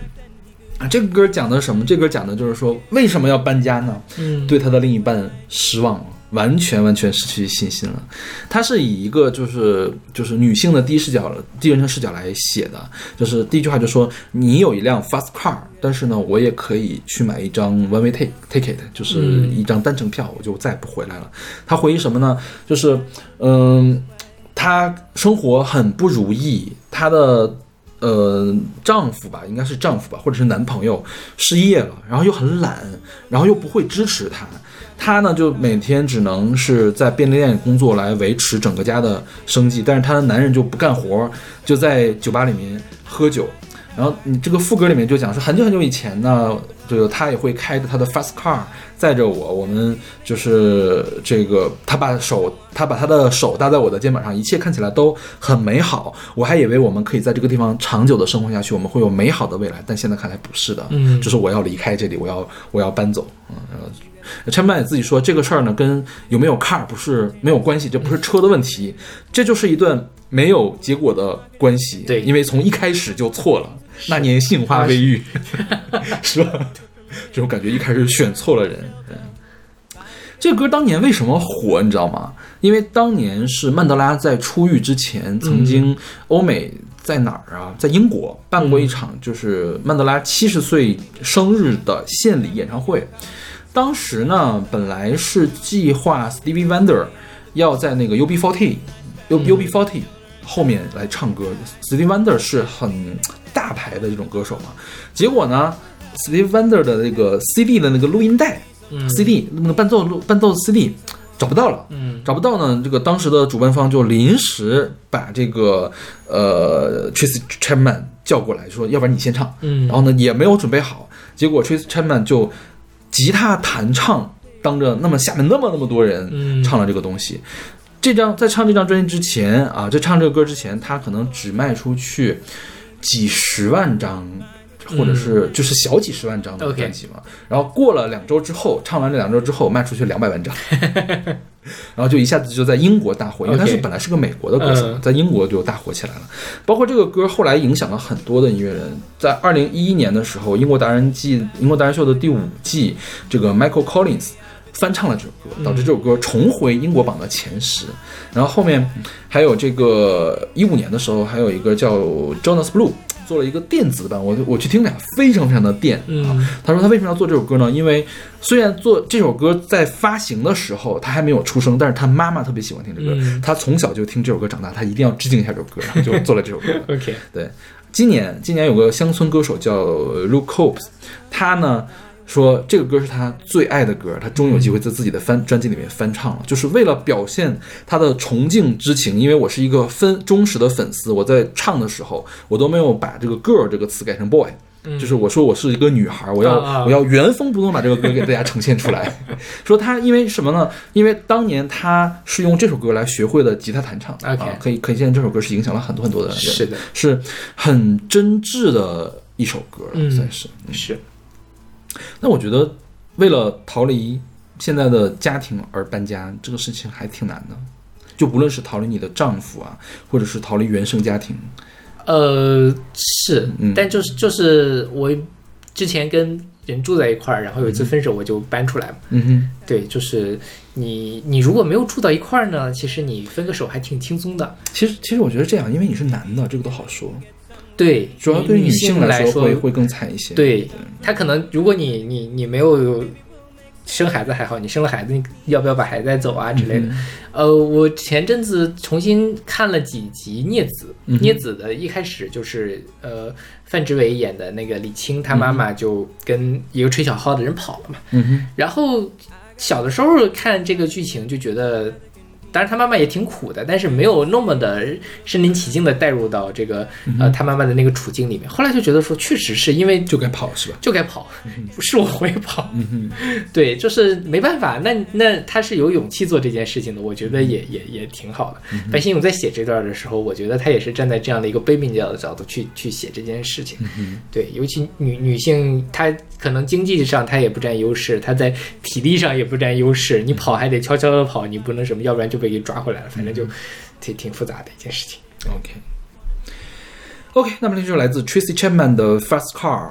啊，这个歌讲的什么？这歌讲的就是说，为什么要搬家呢？嗯，对他的另一半失望了，完全完全失去信心了。他是以一个就是就是女性的第一视角第一人称视角来写的，就是第一句话就说你有一辆 fast car，但是呢，我也可以去买一张 one way take ticket，就是一张单程票，我就再也不回来了。他回忆什么呢？就是嗯，她生活很不如意，她的。呃，丈夫吧，应该是丈夫吧，或者是男朋友失业了，然后又很懒，然后又不会支持她，她呢就每天只能是在便利店工作来维持整个家的生计，但是她的男人就不干活，就在酒吧里面喝酒。然后你这个副歌里面就讲说，很久很久以前呢，这个他也会开着他的 fast car 载着我，我们就是这个，他把手，他把他的手搭在我的肩膀上，一切看起来都很美好。我还以为我们可以在这个地方长久的生活下去，我们会有美好的未来，但现在看来不是的，嗯就是我要离开这里，我要我要搬走，嗯。然后陈曼也自己说，这个事儿呢跟有没有 car 不是没有关系，这不是车的问题，这就是一段没有结果的关系。对因为从一开始就错了。那年杏花微雨，是吧？这种感觉一开始选错了人。嗯这个歌当年为什么火，你知道吗？因为当年是曼德拉在出狱之前，曾经欧美在哪儿啊？在英国办过一场就是曼德拉七十岁生日的献礼演唱会。当时呢，本来是计划 Stevie Wonder 要在那个 UB40、U UB40 后面来唱歌。Stevie Wonder 是很大牌的这种歌手嘛，结果呢，Stevie Wonder 的那个 CD 的那个录音带、嗯。CD 那个伴奏录伴奏 CD 找不到了。嗯。找不到呢，这个当时的主办方就临时把这个呃 Tracy Chapman 叫过来，说要不然你先唱，嗯，然后呢也没有准备好，结果 Tracy Chapman 就吉他弹唱，当着那么下面那么那么多人嗯唱了这个东西。这张在唱这张专辑之前啊，在唱这个歌之前，他可能只卖出去几十万张，或者是就是小几十万张的专辑嘛。然后过了两周之后，唱完这两周之后，卖出去两百万张，然后就一下子就在英国大火，因为他是本来是个美国的歌手，嗯在英国就大火起来了。包括这个歌后来影响了很多的音乐人，在二零一一年的时候，英国达人季英国达人秀的第五季，这个 Michael Collins 翻唱了这首歌，导致这首歌重回英国榜的前十。然后后面还有这个一五年的时候，还有一个叫 Jonas Blue 做了一个电子版，我我去听了，非常非常的电啊。嗯他说他为什么要做这首歌呢？因为虽然做这首歌在发行的时候他还没有出生，但是他妈妈特别喜欢听这歌，嗯他从小就听这首歌长大，他一定要致敬一下这首歌，然后就做了这首歌。OK，对，今年今年有个乡村歌手叫 Luke Combs，他呢说这个歌是他最爱的歌，他终于有机会在自己的翻专辑里面翻唱了，就是为了表现他的崇敬之情。因为我是一个分忠实的粉丝，我在唱的时候我都没有把这个 girl 这个词改成 boy。就是我说我是一个女孩，我要、我要原封不动把这个歌给大家呈现出来。说他因为什么呢？因为当年他是用这首歌来学会了吉他弹唱啊，可以可以见这首歌是影响了很多很多的人。是的，是很真挚的一首歌，嗯算是。是，那我觉得，为了逃离现在的家庭而搬家，这个事情还挺难的。就无论是逃离你的丈夫啊，或者是逃离原生家庭，呃，是嗯，但就是就是我之前跟人住在一块儿，然后有一次分手，我就搬出来嘛。嗯哼，对，就是你你如果没有住到一块儿呢，其实你分个手还挺轻松的。其实其实我觉得这样，因为你是男的，这个都好说，对，主要对女性来说会会更惨一些。对她可能如果你你你没有生孩子还好，你生了孩子，你要不要把孩子带走啊之类的？呃，我前阵子重新看了几集《孽子》，嗯哼孽子》的一开始就是呃范志伟演的那个李青，他妈妈就跟一个吹小号的人跑了嘛。嗯，然后小的时候看这个剧情就觉得，当然他妈妈也挺苦的，但是没有那么的身临其境的带入到这个呃他妈妈的那个处境里面。后来就觉得说，确实是因为就该跑是吧？就该跑，不是我会跑，嗯对，就是没办法。那那他是有勇气做这件事情的，我觉得也也也挺好的。嗯白先勇在写这段的时候，我觉得他也是站在这样的一个悲悯角的角度去去写这件事情。嗯对，尤其女女性，她可能经济上她也不占优势，她在体力上也不占优势。你跑还得悄悄的跑，你不能什么，要不然就被给抓回来了。反正就挺挺复杂的一件事情。OK。OK，那么这就是来自 Tracy Chapman 的 Fast Car。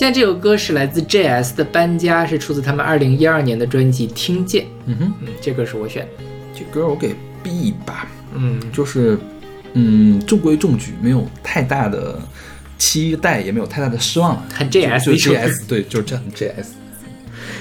现在这首歌是来自 JS 的《搬家》，是出自他们二零一二年的专辑《听见》。嗯哼，嗯，这歌是我选的。这歌我给 B 吧，嗯，就是嗯中规中矩，没有太大的期待，也没有太大的失望。很 JS 就 JS 对，就是这样 JS。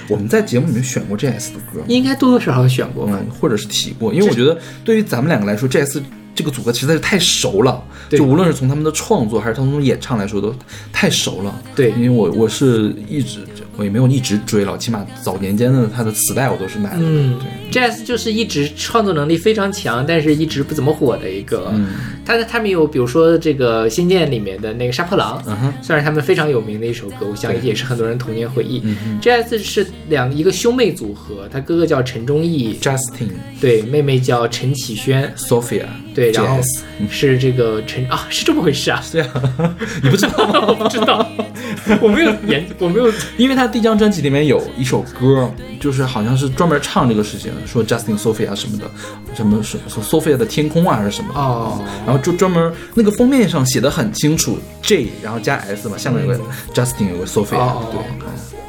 我们在节目里面选过 JS 的歌，应该多多少少选过吧。嗯，或者是提过，因为我觉得对于咱们两个来说，JS 这个组合实在是太熟了，就无论是从他们的创作还是他们的演唱来说，都太熟了。对因为我我是一直我也没有一直追了，起码早年间的他的磁带我都是买的。嗯对，，JS 就是一直创作能力非常强，但是一直不怎么火的一个。嗯他的他们有，比如说这个《仙剑》里面的那个《杀破狼》，嗯哼，算是他们非常有名的一首歌，我想也是很多人童年回忆。JS 是两一个兄妹组合，他哥哥叫陈忠义，，Justin 对，妹妹叫陈启轩，Sophia 对，然后是这个陈啊，是这么回事啊？对啊，你不知道吗？我不知道，我没有研，我没有因为他第一张专辑里面有一首歌，就是好像是专门唱这个事情，说 Justin Sophia 什么的，什么什么 Sophia 的天空啊还是什么。的哦。然后就专门那个封面上写的很清楚，J 然后加 S 嘛，下面有个 Justin 有个 Sophia，、对，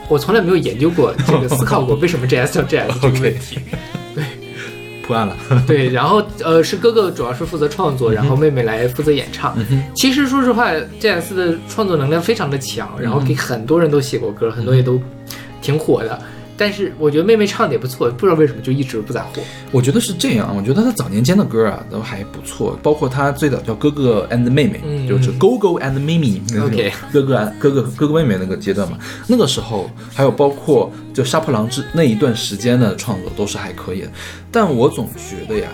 我从来没有研究过这个，思考过为什么 JS 叫 JS 这个问题。破案了，对，然后呃是哥哥主要是负责创作，然后妹妹来负责演唱。其实说实话，JS 的创作能量非常的强，然后给很多人都写过歌，很多也都挺火的。但是我觉得妹妹唱的也不错，不知道为什么就一直不咋火。我觉得是这样，我觉得她早年间的歌啊都还不错，包括她最早叫哥哥 and 妹妹，嗯就是 Gogo and 妹妹那种 OK 哥哥哥哥哥哥妹妹那个阶段嘛，那个时候还有包括就杀破狼之那一段时间的创作都是还可以的，但我总觉得呀，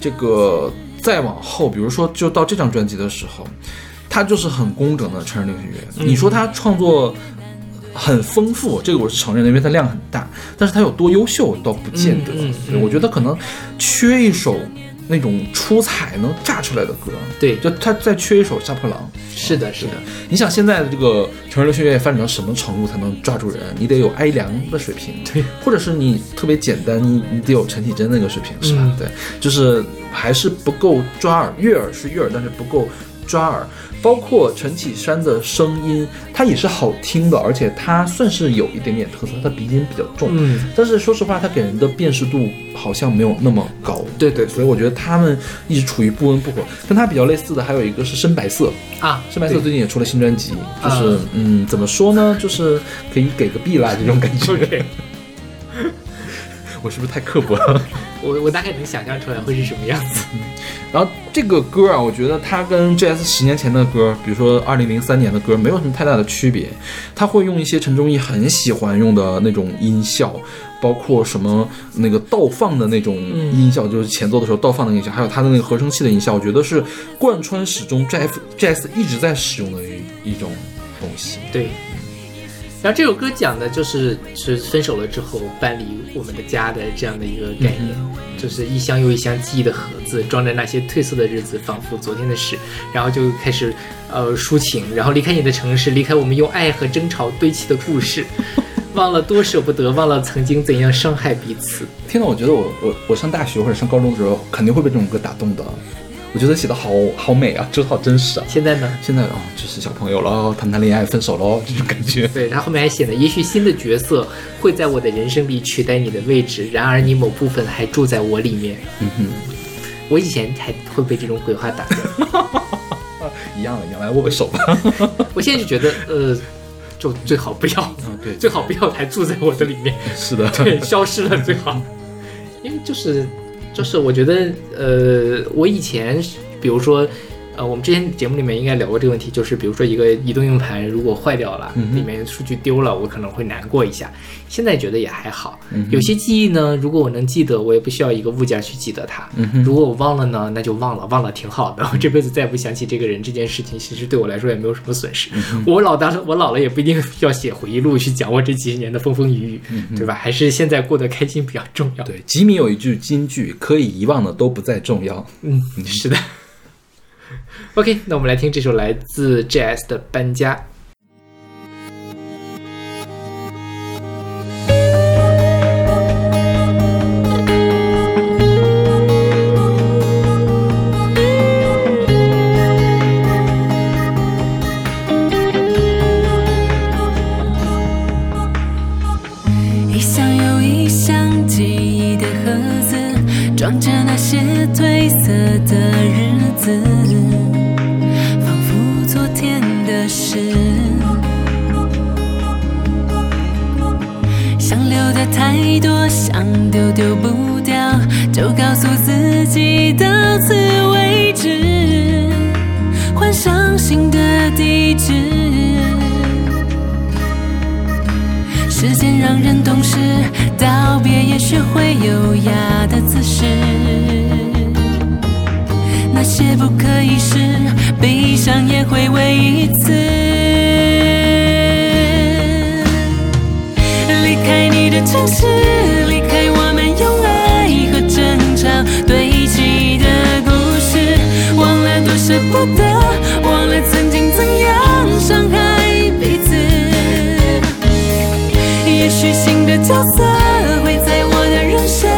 这个再往后，比如说就到这张专辑的时候，他就是很工整的成人流行乐，你说他创作。很丰富，这个我是承认的，因为它量很大。但是它有多优秀倒不见得。嗯嗯我觉得可能缺一首那种出彩能炸出来的歌。对就它再缺一首《杀破狼》。是的，是的，你想现在的这个成人流行乐发展到什么程度才能抓住人？你得有哀凉的水平，对，或者是你特别简单，你你得有陈绮贞那个水平，是吧？嗯对，就是还是不够抓耳，悦耳是悦耳，但是不够抓耳。包括陈绮珊的声音，她也是好听的，而且她算是有一点点特色，它鼻音比较重，嗯，但是说实话，她给人的辨识度好像没有那么高。对对所以我觉得他们一直处于不温不火。跟他比较类似的还有一个是深白色，啊，深白色最近也出了新专辑，就是啊嗯，怎么说呢，就是可以给个 B 啦这种感觉。我是不是太刻薄了？我我大概能想象出来会是什么样子。然后这个歌啊，我觉得它跟 JS 十年前的歌，比如说二零零三年的歌，没有什么太大的区别。他会用一些陈忠义很喜欢用的那种音效，包括什么那个倒放的那种音效，就是前奏的时候倒放的音效，还有他的那个合成器的音效，我觉得是贯穿始终 JF JS 一直在使用的一一种东西。对。然后这首歌讲的就是是分手了之后搬离我们的家的这样的一个概念，就是一箱又一箱记忆的盒子，装着那些褪色的日子，仿佛昨天的事，然后就开始呃抒情，然后离开你的城市，离开我们用爱和争吵堆砌的故事，忘了多舍不得，忘了曾经怎样伤害彼此。天呐，我觉得我我我上大学或者上高中的时候，肯定会被这种歌打动的。我觉得写的好好美啊，就是好真实啊。现在呢？现在哦，就是小朋友喽，谈谈恋爱，分手喽，这种感觉。对他后面还写了，也许新的角色会在我的人生里取代你的位置，然而你某部分还住在我里面。嗯哼，我以前还会被这种鬼话打动，一样的，一样，来握个手吧。我现在就觉得，呃，就最好不要，嗯，对，最好不要还住在我的里面，是的，对，消失了最好。因为就是就是我觉得呃，我以前比如说。呃，我们之前节目里面应该聊过这个问题，就是比如说一个移动硬盘如果坏掉了，嗯里面数据丢了，我可能会难过一下。现在觉得也还好，有些记忆呢，如果我能记得，我也不需要一个物件去记得它。如果我忘了呢，那就忘了，忘了挺好的。我这辈子再也不想起这个人这件事情，其实对我来说也没有什么损失。嗯我老当我老了也不一定 要写回忆录去讲我这几十年的风风雨雨，对吧？还是现在过得开心比较重要。嗯对，吉米有一句金句：可以遗忘的都不再重要。嗯，是的。OK，那我们来听这首来自 JS 的《搬家》。丢不掉，就告诉自己到此为止，换上新的地址。时间让人懂事，道别也学会优雅的姿势。那些不可以是，闭上眼回味一次。离开你的城市，堆积的故事，忘了多舍不得，忘了曾经怎样伤害彼此。也许新的角色会在我的人生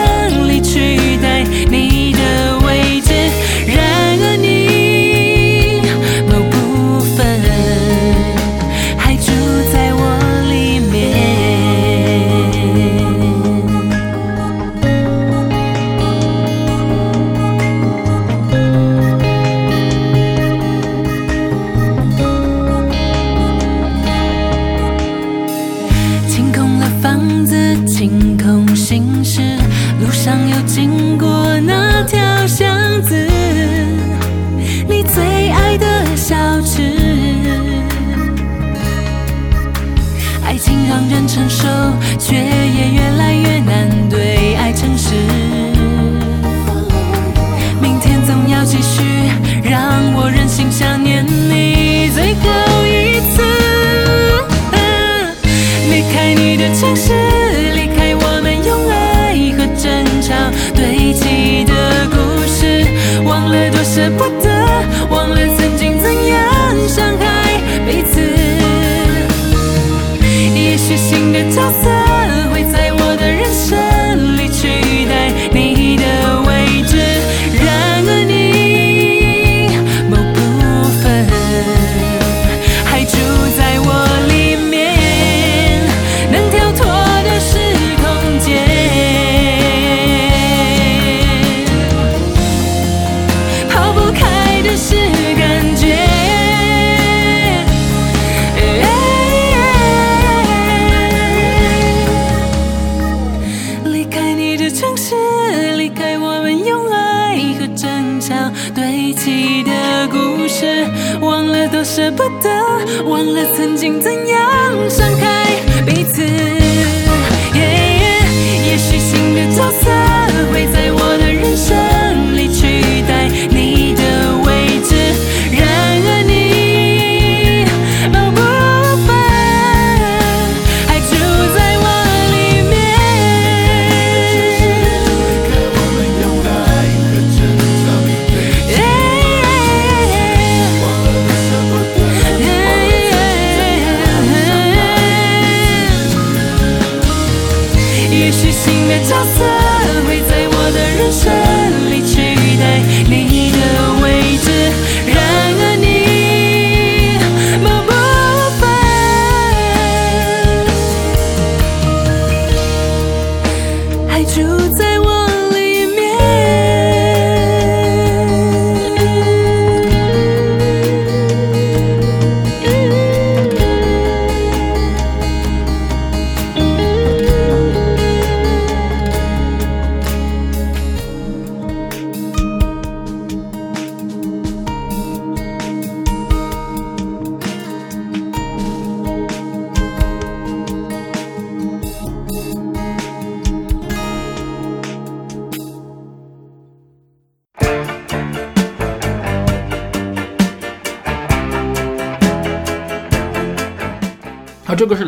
新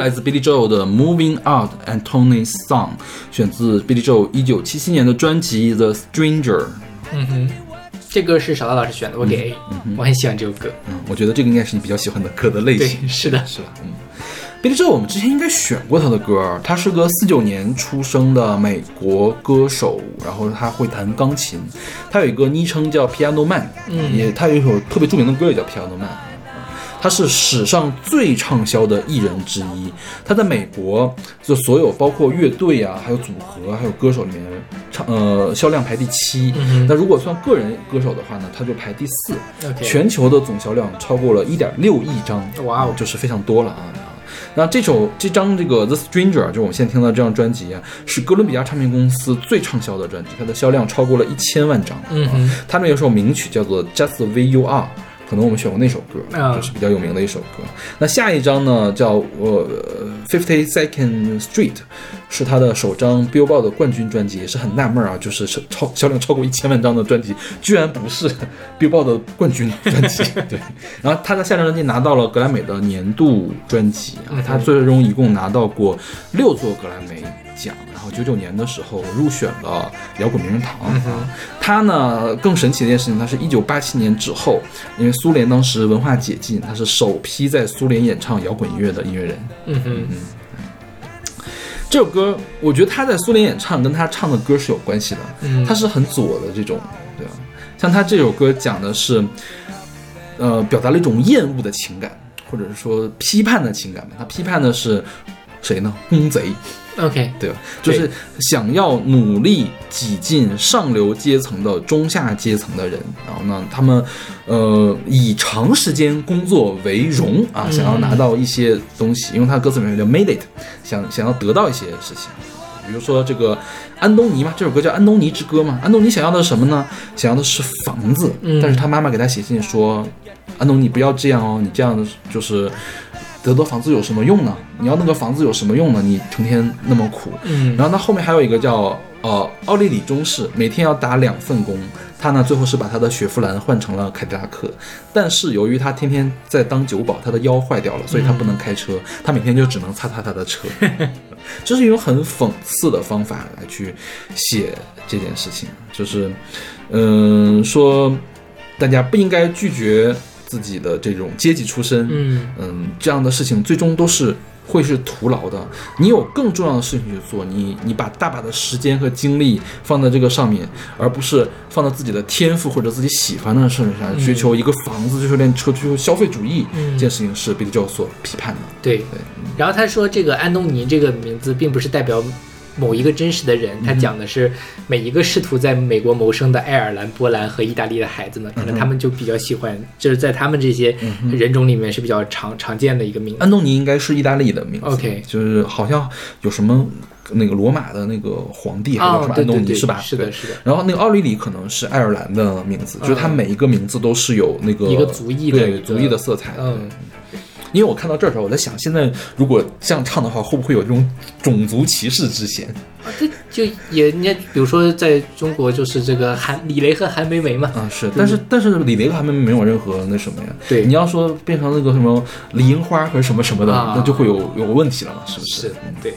来自 Billy Joel 的《Moving Out and Tony Song》，选自 Billy Joel 一九七七年的专辑《The Stranger》。嗯哼，这歌是小刀老师选的，我给 A，、我很喜欢这首歌。嗯，我觉得这个应该是你比较喜欢的歌的类对型，，是的，是吧？嗯。Billy Joel 我们之前应该选过他的歌，他是个四九年出生的美国歌手，然后他会弹钢琴，他有一个昵称叫 Piano Man，嗯也他有一首特别著名的歌也叫 Piano Man。他是史上最畅销的艺人之一，他在美国就所有包括乐队啊，还有组合，还有歌手里面唱呃销量排第七。那如果算个人歌手的话呢，他就排第四。全球的总销量超过了一点六亿张，哇哦就是非常多了啊。那这首这张这个《The Stranger》，就是我们现在听到这张专辑啊，是哥伦比亚唱片公司最畅销的专辑，它的销量超过了一千万张。嗯哼，他们有首名曲叫做《Just the Way You Are》，可能我们选过那首歌，啊就是比较有名的一首歌。那下一张呢，叫呃 Fifty Second Street，是他的首张 Billboard 的冠军专辑，也是很纳闷啊，就是超超销量超过一千万张的专辑，居然不是 Billboard 的冠军专辑。对，然后他的下张专辑拿到了格莱美的年度专辑啊，他最终一共拿到过六座格莱美奖，然后九九年的时候入选了摇滚名人堂啊。他呢更神奇的一件事情，他是一九八七年之后，因为苏联当时文化解禁，他是首批在苏联演唱摇滚音乐的音乐人。嗯哼，这首歌，我觉得他在苏联演唱跟他唱的歌是有关系的，嗯他是很左的这种，对吧？像他这首歌讲的是，呃，表达了一种厌恶的情感，或者是说批判的情感吧。他批判的是谁呢？公贼。OK，对吧？就是想要努力挤进上流阶层的中下阶层的人，然后呢，他们呃以长时间工作为荣啊，想要拿到一些东西，因为他歌词里面叫 made it，想想要得到一些事情。比如说这个安东尼嘛，这首歌叫《安东尼之歌》嘛。安东尼想要的是什么呢？想要的是房子，嗯但是他妈妈给他写信说，安东尼不要这样哦，你这样的就是得到房子有什么用呢？你要那个房子有什么用呢？你成天那么苦。嗯然后他后面还有一个叫呃奥利里中士，每天要打两份工。他呢最后是把他的雪佛兰换成了凯迪拉克，但是由于他天天在当酒保，他的腰坏掉了，所以他不能开车，他每天就只能擦擦他的车。这是一种很讽刺的方法来去写这件事情，就是嗯、说大家不应该拒绝自己的这种阶级出身，嗯嗯，这样的事情最终都是会是徒劳的。你有更重要的事情去做，你你把大把的时间和精力放在这个上面，而不是放到自己的天赋或者自己喜欢的事情上，追求一个房子，追求辆车，追求消费主义，嗯这件事情是比利教所批判的。对。对，然后他说，这个安东尼这个名字并不是代表某一个真实的人，他讲的是每一个试图在美国谋生的爱尔兰、波兰和意大利的孩子们，可能他们就比较喜欢，就是在他们这些人种里面是比较常常见的一个名字。安东尼应该是意大利的名字 OK 就是好像有什么那个罗马的那个皇帝还叫什哦么，安东尼、是吧？是的，是的。然后那个奥利里可能是爱尔兰的名字，就是他每一个名字都是有那个一个族裔的对族裔的色彩。嗯，因为我看到这儿的时候，我在想，现在如果这样唱的话，会不会有这种种族歧视之嫌？这就也人家比如说在中国就是这个韩李雷和韩梅梅嘛，啊，是，但是但是李雷和韩梅梅没有任何那什么呀。对你要说变成那个什么李樱花和什么什么的，啊那就会有有问题了嘛，是不是对。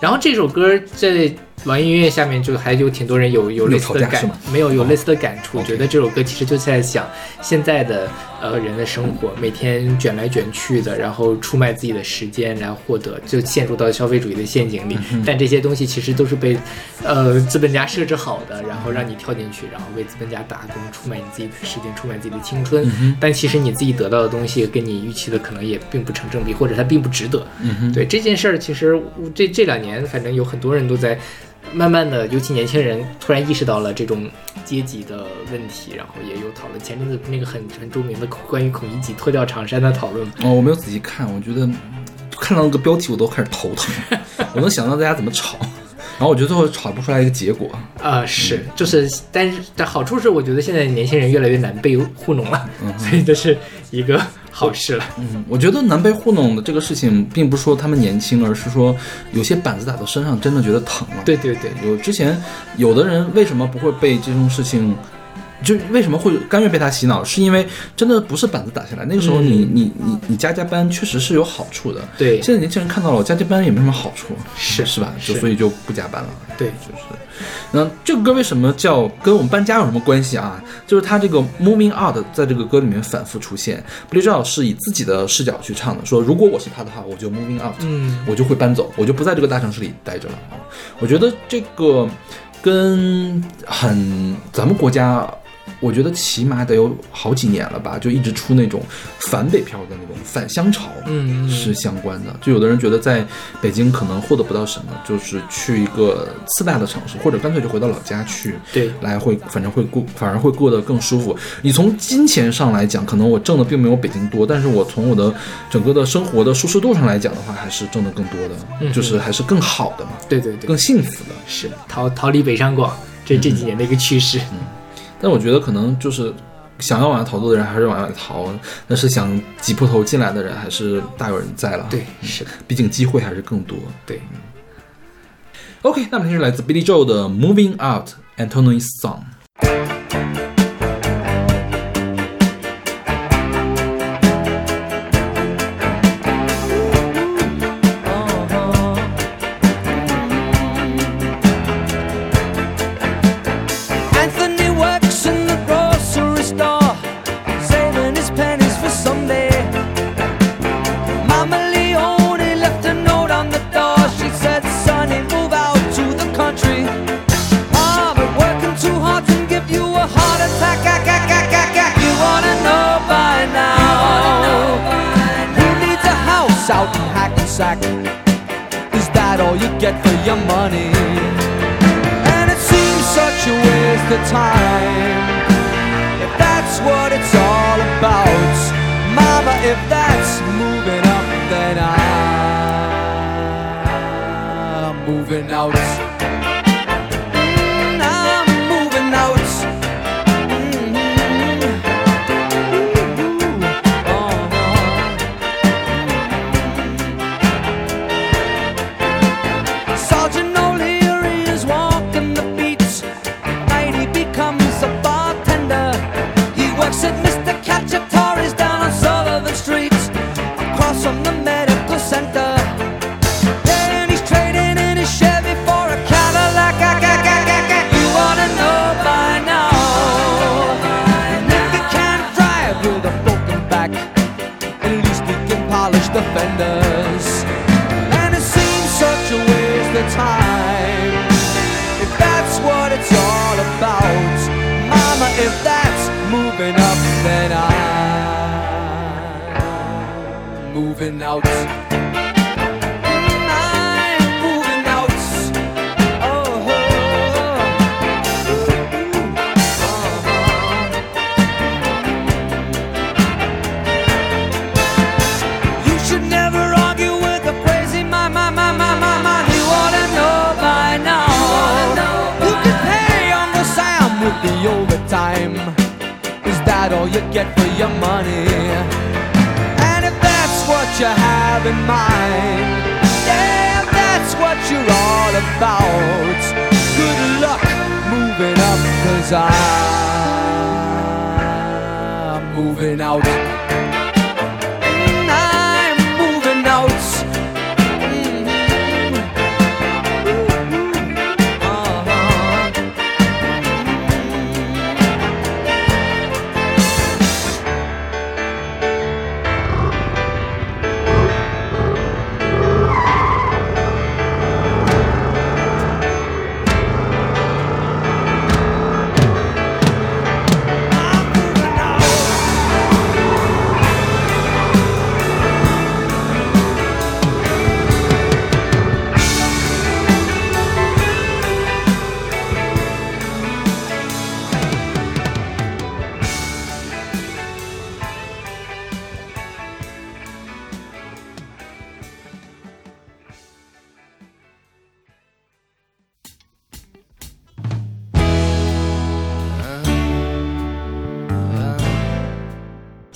然后这首歌在网易音乐下面就还有挺多人有有类似的感没有有类似的感触觉得这首歌其实就在想现在的呃人的生活，每天卷来卷去的，然后出卖自己的时间来获得，就陷入到消费主义的陷阱里。但这些东西其实都是被呃资本家设置好的，然后让你跳进去，然后为资本家打工，出卖你自己的时间，出卖自己的青春。但其实你自己得到的东西跟你预期的可能也并不成正比，或者它并不值得。对这件事儿，其实这这两年，反正有很多人都在慢慢的，尤其年轻人突然意识到了这种阶级的问题，然后也有讨论。前阵子那个很很著名的关于孔乙己脱掉长衫的讨论，哦，我没有仔细看，我觉得看到那个标题我都开始头疼，我能想到大家怎么吵，然后我觉得最后吵不出来一个结果。啊、是，就是，但是但好处是，我觉得现在年轻人越来越难被糊弄了，所以这是一个好事了。嗯，我觉得难被糊弄的这个事情，并不是说他们年轻，而是说有些板子打到身上，真的觉得疼了。对对对，有之前有的人为什么不会被这种事情就为什么会甘愿被他洗脑，是因为真的不是板子打下来，那个时候你、你你你加加班确实是有好处的。对现在年轻人看到了，我加加班也没什么好处，是是吧？就所以就不加班了。对，就是，那这个歌为什么叫跟我们搬家有什么关系啊？就是他这个 moving out 在这个歌里面反复出现 Joel 是以自己的视角去唱的，说如果我是他的话，我就 moving out，嗯，我就会搬走，我就不在这个大城市里待着了啊。我觉得这个跟很咱们国家。我觉得起码得有好几年了吧，就一直出那种反北漂的那种返乡潮，嗯嗯是相关的。就有的人觉得在北京可能获得不到什么，就是去一个次大的城市，或者干脆就回到老家去，对来会反正会过，反而会过得更舒服。你从金钱上来讲，可能我挣的并没有北京多，但是我从我的整个的生活的舒适度上来讲的话，还是挣的更多的，嗯就是还是更好的嘛，对对对，更幸福的。是逃逃离北上广，这这几年的一个趋势。但我觉得可能就是想要往外逃脱的人还是往外逃，但是想挤破头进来的人还是大有人在了。对，是的，毕竟机会还是更多。对。OK，那么这是来自 Billy Joel 的《Moving Out》Antony's Song。Your money? And it seems such a waste of time. Sam with the overtime. Is that all you get for your money? You have in mind, yeah, that's what you're all about. Good luck moving up, cause I'm moving out.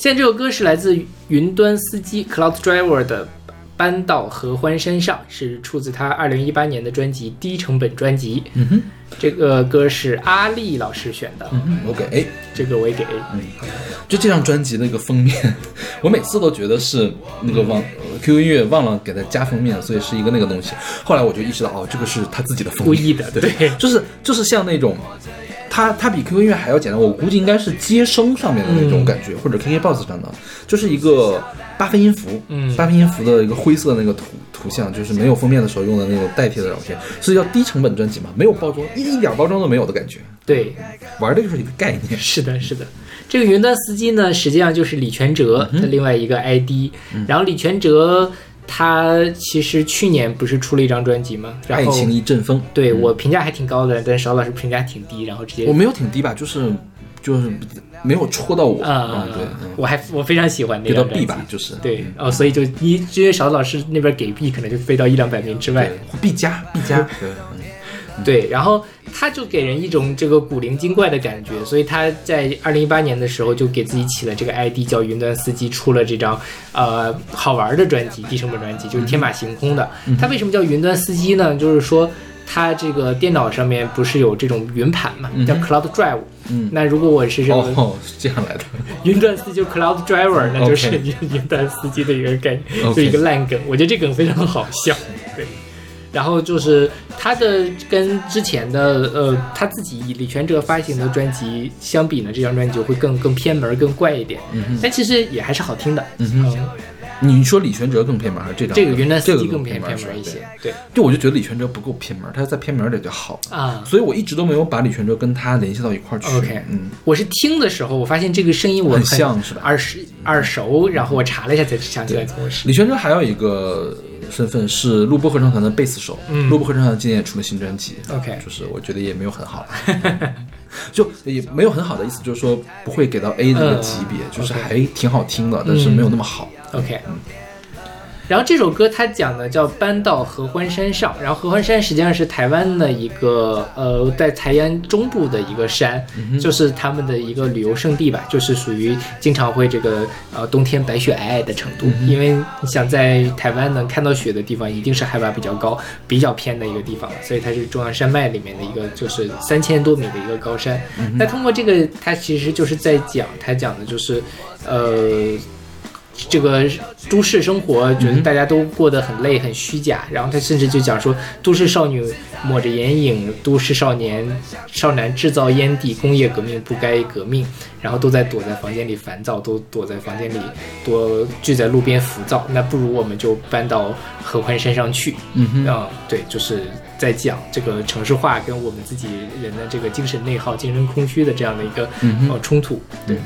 现在这首歌是来自云端司机 Cloud Driver 的搬到合欢山上》，是出自他二零一八年的专辑《低成本专辑》。嗯哼，这个歌是阿丽老师选的，嗯哼，我给 A。这个我也给 A。就这张专辑的一个封面，我每次都觉得是那个忘 QQ 音乐忘了给它加封面，所以是一个那个东西。后来我就意识到，哦，这个是他自己的封面，故意的对，对就是就是像那种。它它比 QQ 音乐还要简单，我估计应该是接生上面的那种感觉，或者 KKBOX 上的，就是一个八分音符，嗯八分音符的一个灰色的那个图图像，就是没有封面的时候用的那个代替的照片，所以叫低成本专辑嘛，没有包装，一一点包装都没有的感觉，对，玩的就是一个概念。是的，是的。这个云端司机呢，实际上就是李全哲的另外一个 ID。然后李全哲他其实去年不是出了一张专辑吗？然后爱情一阵风，对我评价还挺高的，但是邵老师评价挺低，然后直接我没有挺低吧，就是就是没有戳到我，啊、嗯，对，嗯。我还我非常喜欢那给到张 B 专辑吧，就是。对哦，所以就一因为勺子老师那边给 B，可能就飞到一两百名之外。对。，B 加 B 加，对，嗯对，然后他就给人一种这个古灵精怪的感觉，所以他在二零一八年的时候就给自己起了这个 ID 叫云端司机，出了这张呃好玩的专辑，低成本专辑，就是天马行空的。他为什么叫云端司机呢？就是说。他这个电脑上面不是有这种云盘嘛，叫 Cloud Drive。嗯那如果我是这个哦，是这样来的，云端司机就 Cloud Driver，那就是云云端司机的一个概念就一个烂梗。我觉得这梗非常好笑，对。然后就是他的跟之前的呃他自己李全哲发行的专辑相比呢，这张专辑就会更更偏门、更怪一点，嗯但其实也还是好听的。嗯哼你说李全哲更偏门还是这张？这个云南司这个机更偏偏偏门一些，对对就我就觉得李全哲不够偏门，他再偏门点就好。啊。所以我一直都没有把李全哲跟他联系到一块儿去。OK 嗯，我是听的时候，我发现这个声音我很像是吧耳熟耳熟，然后我查了一下才想起来怎么回事。李全哲还有一个身份是录播合唱团的贝斯手，嗯。录播合唱团今年也出了新专辑 OK 就是我觉得也没有很好，就也没有很好的意思，就是说不会给到 A 这个级别，嗯就是还挺好听的，但是没有那么好。OK，然后这首歌它讲的叫搬到合欢山上，然后合欢山实际上是台湾的一个呃，在台湾中部的一个山，就是他们的一个旅游胜地吧，就是属于经常会这个呃冬天白雪皑皑的程度，因为你想在台湾能看到雪的地方，一定是海拔比较高、比较偏的一个地方，所以它是中央山脉里面的一个就是三千多米的一个高山。那通过这个，它其实就是在讲，它讲的就是呃。这个都市生活，觉得大家都过得很累、很虚假。然后他甚至就讲说，都市少女抹着眼影，都市少年、少男制造烟蒂，工业革命不该革命，然后都在躲在房间里烦躁，都躲在房间里多聚在路边浮躁。那不如我们就搬到合欢山上去。嗯哼，啊、对，就是在讲这个城市化跟我们自己人的这个精神内耗、精神空虚的这样的一个、呃冲突。对，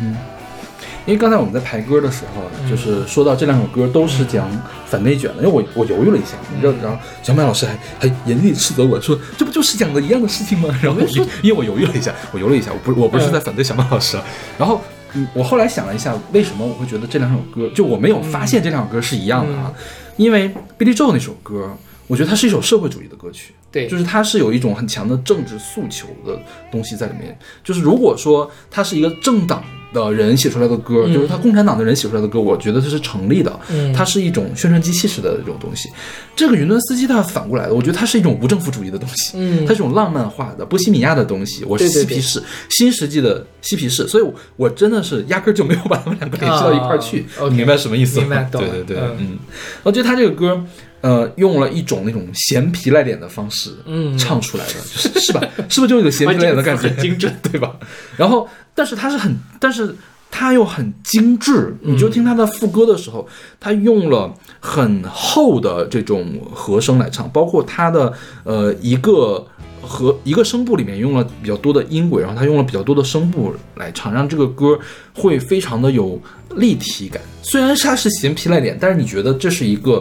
因为刚才我们在排歌的时候，就是说到这两首歌都是讲反内卷的，因为我我犹豫了一下，你知道，然后小麦老师还还严厉斥责我说，这不就是讲的一样的事情吗？然后因为我犹豫了一下，我犹豫了一下，我不是我不是在反对小麦老师啊，然后。嗯，我后来想了一下，为什么我会觉得这两首歌，就我没有发现这两首歌是一样的啊？因为 Billy Joel 那首歌，我觉得它是一首社会主义的歌曲，对就是它是有一种很强的政治诉求的东西在里面。就是如果说它是一个政党的人写出来的歌，就是他共产党的人写出来的歌，我觉得它是成立的。嗯它是一种宣传机器式的这种东西。这个云端司机它反过来的，我觉得它是一种无政府主义的东西，嗯它是一种浪漫化的波西米亚的东西。我是对对对嬉皮士，新世纪的嬉皮士，所以我我真的是压根儿就没有把他们两个联系到一块儿去。哦你明白什么意思吗？明白懂对对对，嗯嗯，我觉得他这个歌。呃，用了一种那种咸皮赖脸的方式，嗯唱出来的，就是 是吧？是不是就有个咸皮赖脸的感觉？精准，对吧？然后，但是它是很，但是它又很精致。你就听它的副歌的时候，它用了很厚的这种和声来唱，包括它的呃一个。和一个声部里面用了比较多的音轨，然后它用了比较多的声部来唱，让这个歌会非常的有立体感。虽然它是咸皮赖脸，但是你觉得这是一个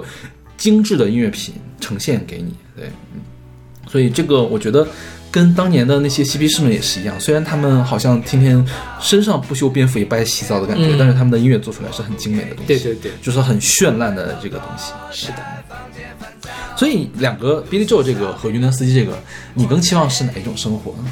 精致的音乐品呈现给你，对，嗯，所以这个我觉得跟当年的那些嬉皮士们也是一样，虽然他们好像天天身上不修边幅也不爱洗澡的感觉，嗯但是他们的音乐做出来是很精美的东西，对对对，就是很绚烂的这个东西。是的。所以两个 Billy Joe 这个和云南司机这个，你更期望是哪一种生活呢？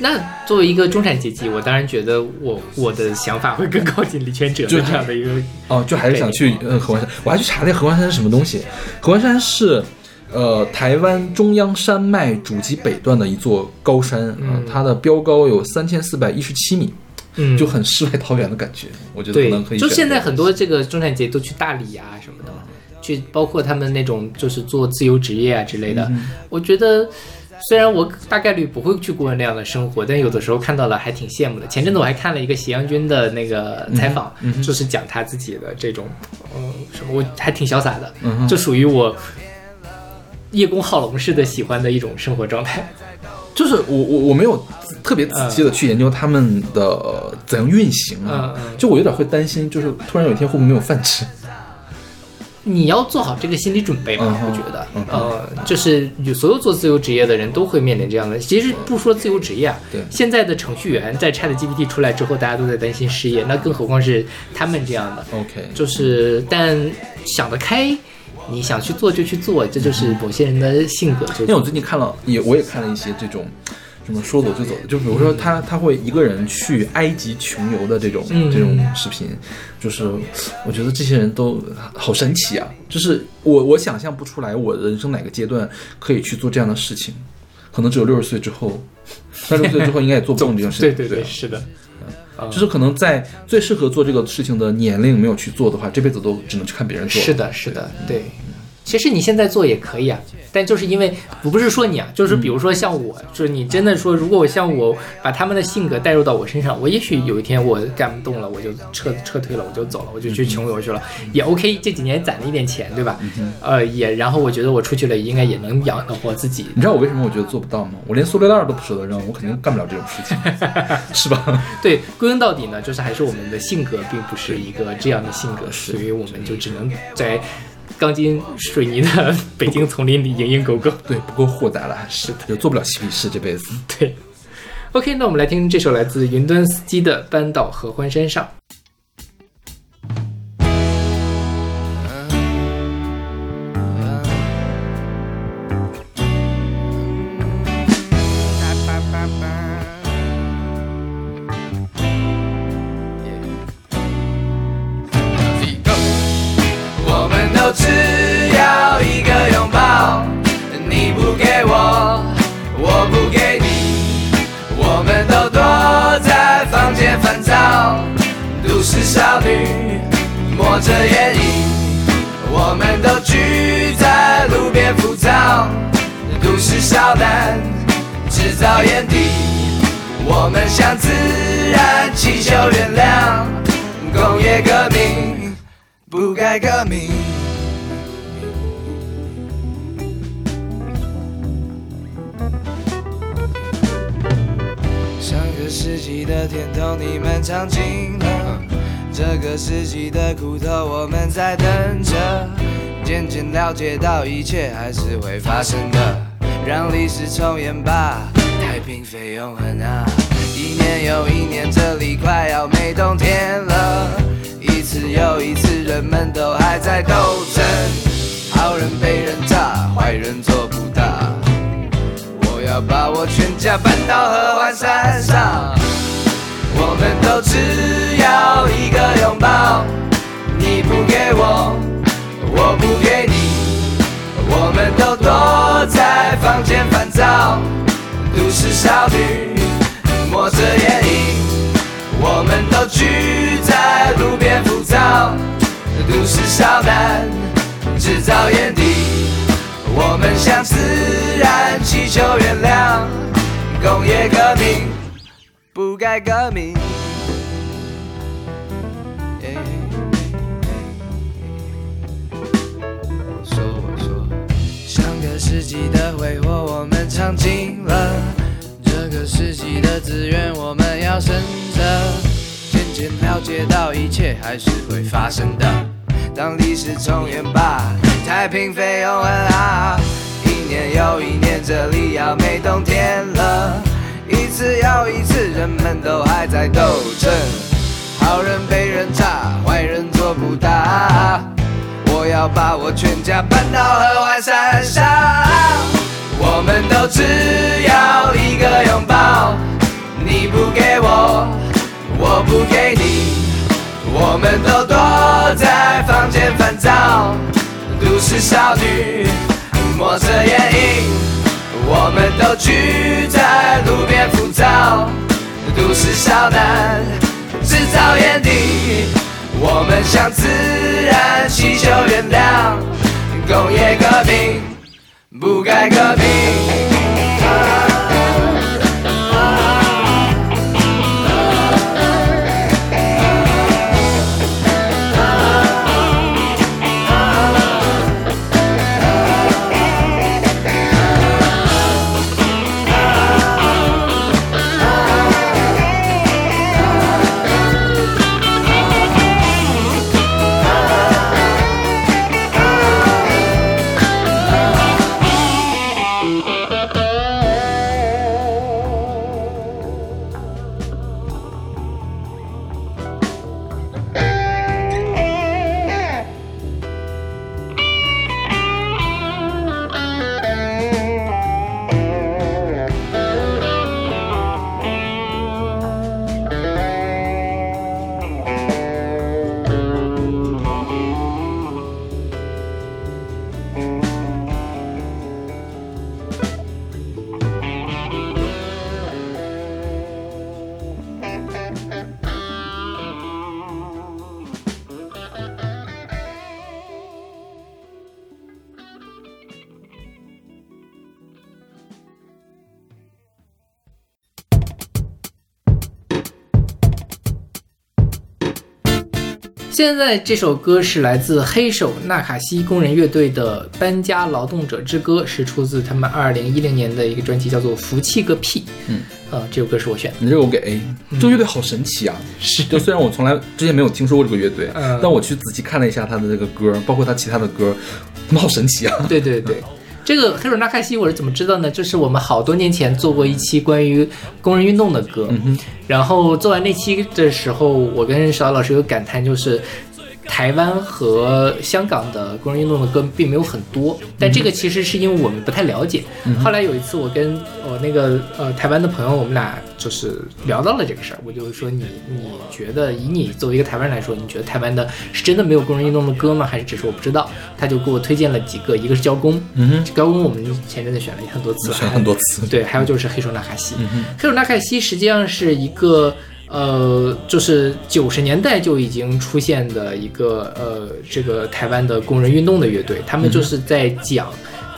那作为一个中产阶级，我当然觉得我我的想法会更靠近李全哲的就这样的一个哦，就还是想去呃合欢山，我还去查了一下合欢山是什么东西。合欢山是呃台湾中央山脉主脊北段的一座高山啊、嗯它的标高有三千四百一十七米，嗯就很世外桃源的感觉。我觉得可对能可以，就现在很多这个中产阶级都去大理啊什么的，去包括他们那种就是做自由职业啊之类的。嗯我觉得虽然我大概率不会去过那样的生活，但有的时候看到了还挺羡慕的。前阵子我还看了一个斜阳君的那个采访，嗯就是讲他自己的这种，嗯，什么，我还挺潇洒的，就属于我叶公好龙式的喜欢的一种生活状态。就是我我我没有特别仔细的去研究他们的、呃怎样运行啊，就我有点会担心，就是突然有一天会不会没有饭吃？你要做好这个心理准备嘛，嗯哼我觉得，呃，就是有所有做自由职业的人都会面临这样的。其实不说自由职业啊，对现在的程序员在 Chat GPT 出来之后，大家都在担心失业，那更何况是他们这样的。OK，就是，但想得开，你想去做就去做，这就是某些人的性格。就因为我最近看了，也我也看了一些这种什么说走就走的，就比如说他他会一个人去埃及穷游的这种、嗯这种视频，就是我觉得这些人都好神奇啊！就是我我想象不出来我人生哪个阶段可以去做这样的事情，可能只有六十岁之后，三十岁之后应该也做不动这件事情。对对对，啊是的，嗯就是可能在最适合做这个事情的年龄没有去做的话，这辈子都只能去看别人做。是的，是的，对。其实你现在做也可以啊，但就是因为我不是说你啊，就是比如说像我，就是你真的说，如果我像我把他们的性格带入到我身上，我也许有一天我干不动了，我就撤撤退了，我就走了，我就去穷游去了，也 OK。这几年攒了一点钱，对吧？呃，也然后我觉得我出去了应该也能养得活自己。你知道我为什么我觉得做不到吗？我连塑料袋都不舍得扔，我肯定干不了这种事情，是吧？对，归根到底呢，就是还是我们的性格并不是一个这样的性格，所以我们就只能在钢筋水泥的北京丛林里蝇营狗苟。对，不够豁达了，是的，就做不了嬉皮士这辈子。对，OK，那我们来听这首来自云端司机的《搬到合欢山上》。造眼底，我们向自然祈求原谅，工业革命。不该革命。上个世纪的甜头你们尝尽了，这个世纪的苦头我们在等着。渐渐了解到一切还是会发生的，让历史重演吧，太平非永恒啊！一年又一年，这里快要没冬天了。一次又一次，人们都还在斗争，好人被人炸，坏人做不大。我要把我全家搬到合欢山上，我们都只要一个拥抱，你不给我，我不给你，我们都躲在房间烦躁，都市少女抹着眼影。我们都聚在路边浮躁，都市少男制造眼底。我们向自然祈求原谅，工业革命不该革命。我说我说，上个世纪的挥霍尝尽了。这个世纪的资源我们要省着，渐渐了解到一切还是会发生的。当历史重演吧，太平飞永恒啊！一年又一年，这里要没冬天了。一次又一次，人们都还在斗争，好人被人炸，坏人做不大。我要把我全家搬到合欢山上。我们都只要一个拥抱，你不给我，我不给你，我们都躲在房间烦躁。都市少女抹着眼影，我们都聚在路边浮躁。都市少男制造眼底，我们向自然祈求原谅。工业革命不该革命。现在这首歌是来自黑手纳卡西工人乐队的《搬家劳动者之歌》，是出自他们二零一零年的一个专辑，叫做《福气个屁》。嗯，呃，这首歌是我选的。你这个我给 A，这个乐队好神奇啊！是就虽然我从来之前没有听说过这个乐队，嗯但我去仔细看了一下他的这个歌，包括他其他的歌，他们好神奇啊！对对对，这个黑手纳卡西我是怎么知道呢？就是我们好多年前做过一期关于工人运动的歌，然后做完那期的时候，我跟小老师有感叹，就是。台湾和香港的工人运动的歌并没有很多，但这个其实是因为我们不太了解。后来有一次，我跟我那个呃台湾的朋友，我们俩就是聊到了这个事儿，我就说你你觉得以你作为一个台湾人来说，你觉得台湾的是真的没有工人运动的歌吗？还是只是我不知道？他就给我推荐了几个，一个是交工，嗯交工我们前阵子选了很多次，选很多次对，还有就是黑手纳卡西，黑手纳卡西实际上是一个。呃，就是九十年代就已经出现的一个呃，这个台湾的工人运动的乐队，他们就是在讲，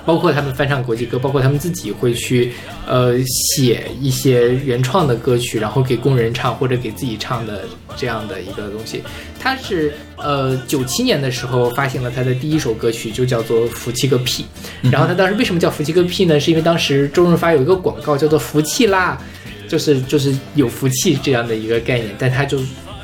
包括他们翻唱国际歌，包括他们自己会去呃写一些原创的歌曲，然后给工人唱或者给自己唱的这样的一个东西。他是呃九七年的时候发行了他的第一首歌曲，就叫做《福气个屁》。然后他当时为什么叫福气个屁呢？是因为当时周润发有一个广告叫做“福气啦”。就是就是有福气这样的一个概念，但他就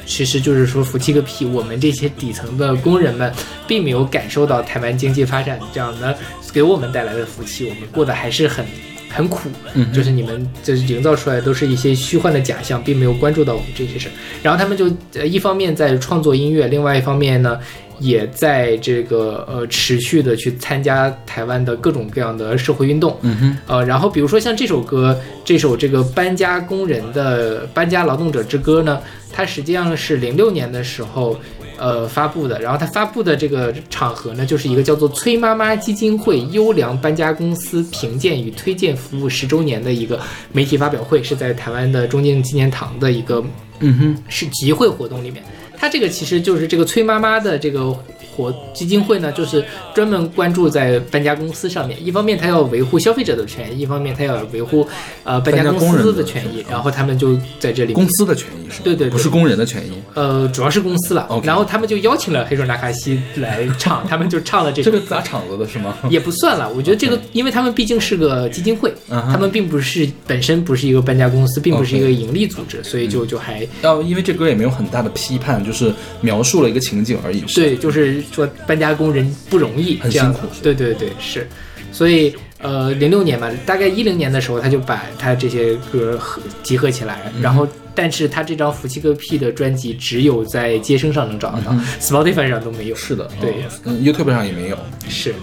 其实就是说福气个屁，我们这些底层的工人们并没有感受到台湾经济发展这样的给我们带来的福气，我们过得还是很很苦，嗯就是你们就是营造出来都是一些虚幻的假象，并没有关注到我们这些事儿。然后他们就呃一方面在创作音乐，另外一方面呢。也在这个呃持续的去参加台湾的各种各样的社会运动，嗯哼，呃，然后比如说像这首歌，这首这个搬家工人的搬家劳动者之歌呢，它实际上是零六年的时候呃发布的，然后它发布的这个场合呢，就是一个叫做崔妈妈基金会优良搬家公司评鉴与推荐服务十周年的一个媒体发表会，是在台湾的中正纪念堂的一个嗯哼，是集会活动里面。他这个其实就是这个崔妈妈的这个活基金会呢，就是专门关注在搬家公司上面。一方面，它要维护消费者的权益；一方面，它要维护呃搬家公司的权益。然后他们就在这里公司的权益是吧？对对对不是工人的权益。呃，主要是公司了。然后他们就邀请了黑手纳卡西来唱，他们就唱了这首这个砸场子的是吗？也不算了，我觉得这个，因为他们毕竟是个基金会，他们并不是本身不是一个搬家公司，并不是一个盈利组织，所以就就还要因为这歌也没有很大的批判，就是描述了一个情景而已。对，就是说搬家工人不容易，很这样。辛苦对对对，是，所以呃，零六年吧，大概一零年的时候，他就把他这些歌合集合起来，然后，但是他这张《福气个屁》的专辑只有在街声上能找得到、s p o t i f y 上都没有。是的，对。嗯，YouTube 上也没有。是，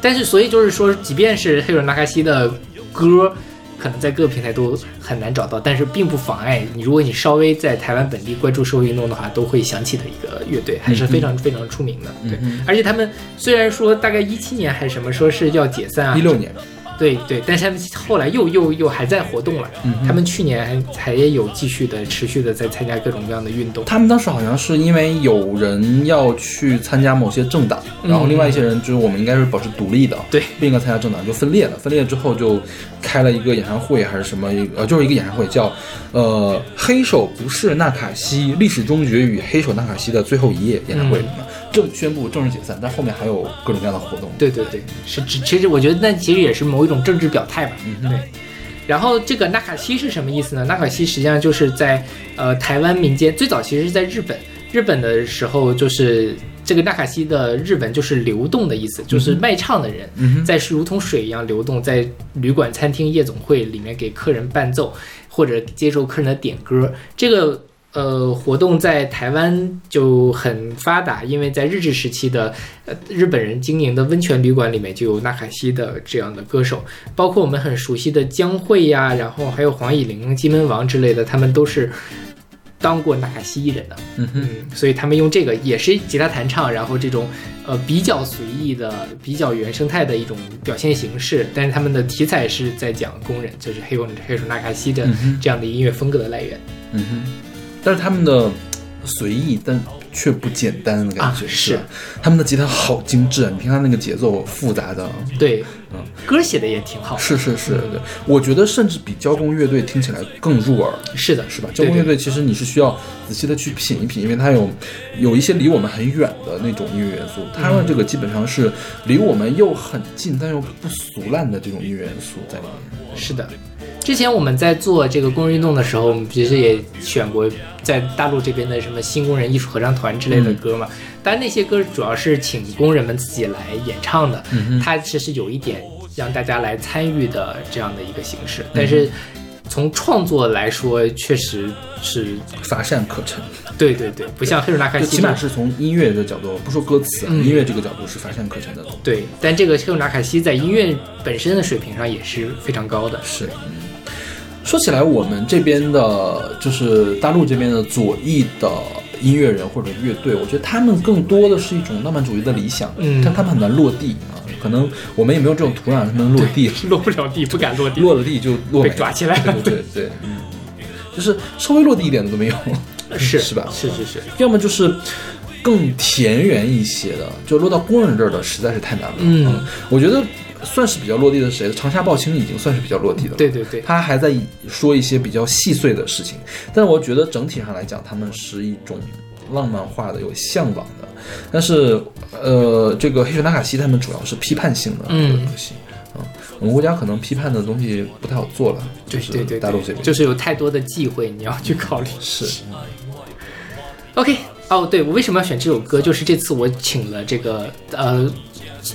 但是所以就是说，即便是黑人纳卡西的歌。可能在各个平台都很难找到，但是并不妨碍你，如果你稍微在台湾本地关注社会运动的话，都会想起的一个乐队，还是非常非常出名的。对，而且他们虽然说大概一七年还是什么说是要解散啊，一六年，对对，但是他们后来又又又还在活动了。他们去年还还有继续的持续的在参加各种各样的运动。他们当时好像是因为有人要去参加某些政党，然后另外一些人就是我们应该是保持独立的，对不应该参加政党，就分裂了。分裂之后就开了一个演唱会还是什么，呃，就是一个演唱会叫呃黑手不是纳卡西历史终结与黑手纳卡西的最后一夜演唱会，正宣布正式解散，但后面还有各种各样的活动。对对对，是其实我觉得那其实也是某一种政治表态吧。嗯，对。然后这个纳卡西是什么意思呢？纳卡西实际上就是在呃台湾民间最早其实是在日本，日本的时候就是这个纳卡西的日文就是流动的意思，就是卖唱的人在如同水一样流动，在旅馆、餐厅、夜总会里面给客人伴奏或者接受客人的点歌。这个呃活动在台湾就很发达，因为在日治时期的呃日本人经营的温泉旅馆里面就有纳卡西的这样的歌手，包括我们很熟悉的江蕙呀，然后还有黄以玲、金门王之类的，他们都是当过纳卡西艺人的。嗯哼，嗯，所以他们用这个也是吉他弹唱，然后这种呃比较随意的、比较原生态的一种表现形式，但是他们的题材是在讲工人，就是黑手黑手纳卡西的嗯这样的音乐风格的来源。嗯哼，但是他们的随意，但却不简单的感觉，啊是他们的吉他好精致啊！你听他那个节奏复杂的，对，嗯歌写的也挺好。是是是，对，我觉得甚至比交工乐队听起来更入耳。是的，是吧？交工乐队其实你是需要仔细的去品一品，因为它有有一些离我们很远的那种音乐元素，他们这个基本上是离我们又很近但又不俗烂的这种音乐元素在里面。是的。之前我们在做这个工人运动的时候，我们其实也选过在大陆这边的什么新工人艺术合唱团之类的歌嘛。当然那些歌主要是请工人们自己来演唱的，它其实有一点让大家来参与的这样的一个形式。但是从创作来说，确实是乏善可陈，对对对，不像黑手纳卡西起码是从音乐的角度，不说歌词啊，嗯音乐这个角度是乏善可陈的。对，但这个黑手纳卡西在音乐本身的水平上也是非常高的。是，嗯说起来，我们这边的，就是大陆这边的左翼的音乐人或者乐队，我觉得他们更多的是一种浪漫主义的理想，嗯但他们很难落地啊。可能我们也没有这种土壤，他们落地，落不了地，不敢落地，落了地就落被抓起来了对对对，嗯，就是稍微落地一点的都没有，是是吧？是是是，要么就是更田园一些的，就落到工人这儿的实在是太难了。嗯我觉得算是比较落地的是谁？长夏抱青已经算是比较落地的了。对对对，他还在说一些比较细碎的事情，但是我觉得整体上来讲，他们是一种浪漫化的、有向往的。但是，呃，这个黑水纳卡西他们主要是批判性的嗯东西。嗯，我们国家可能批判的东西不太好做了，就是对对对，大陆这边就是有太多的忌讳，你要去考虑。是 OK，哦，对我为什么要选这首歌？就是这次我请了这个呃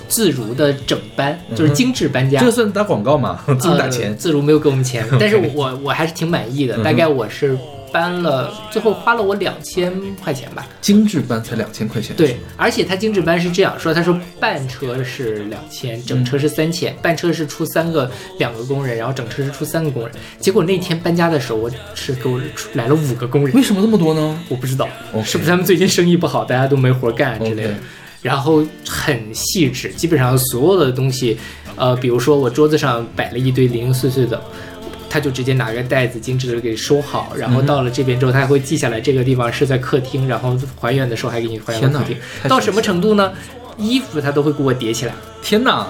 自如的整班，就是精致搬家。这算打广告吗？自己打呃钱。自如没有给我们钱，但是我 我还是挺满意的。大概我是搬了，最后花了我两千块钱吧。精致班才两千块钱，对，而且他精致班是这样说，他说半车是两千，整车是三千，半车是出三个两个工人，然后整车是出三个工人。结果那天搬家的时候，我是给我出来了五个工人，为什么这么多呢？我不知道是不是他们最近生意不好，大家都没活干之类的。然后很细致，基本上所有的东西，呃，比如说我桌子上摆了一堆零零碎碎的，他就直接拿个袋子精致的给收好，然嗯后到了这边之后，他还会记下来这个地方是在客厅，然后还原的时候还给你还原到客厅。到什么程度呢？衣服他都会给我叠起来，天哪，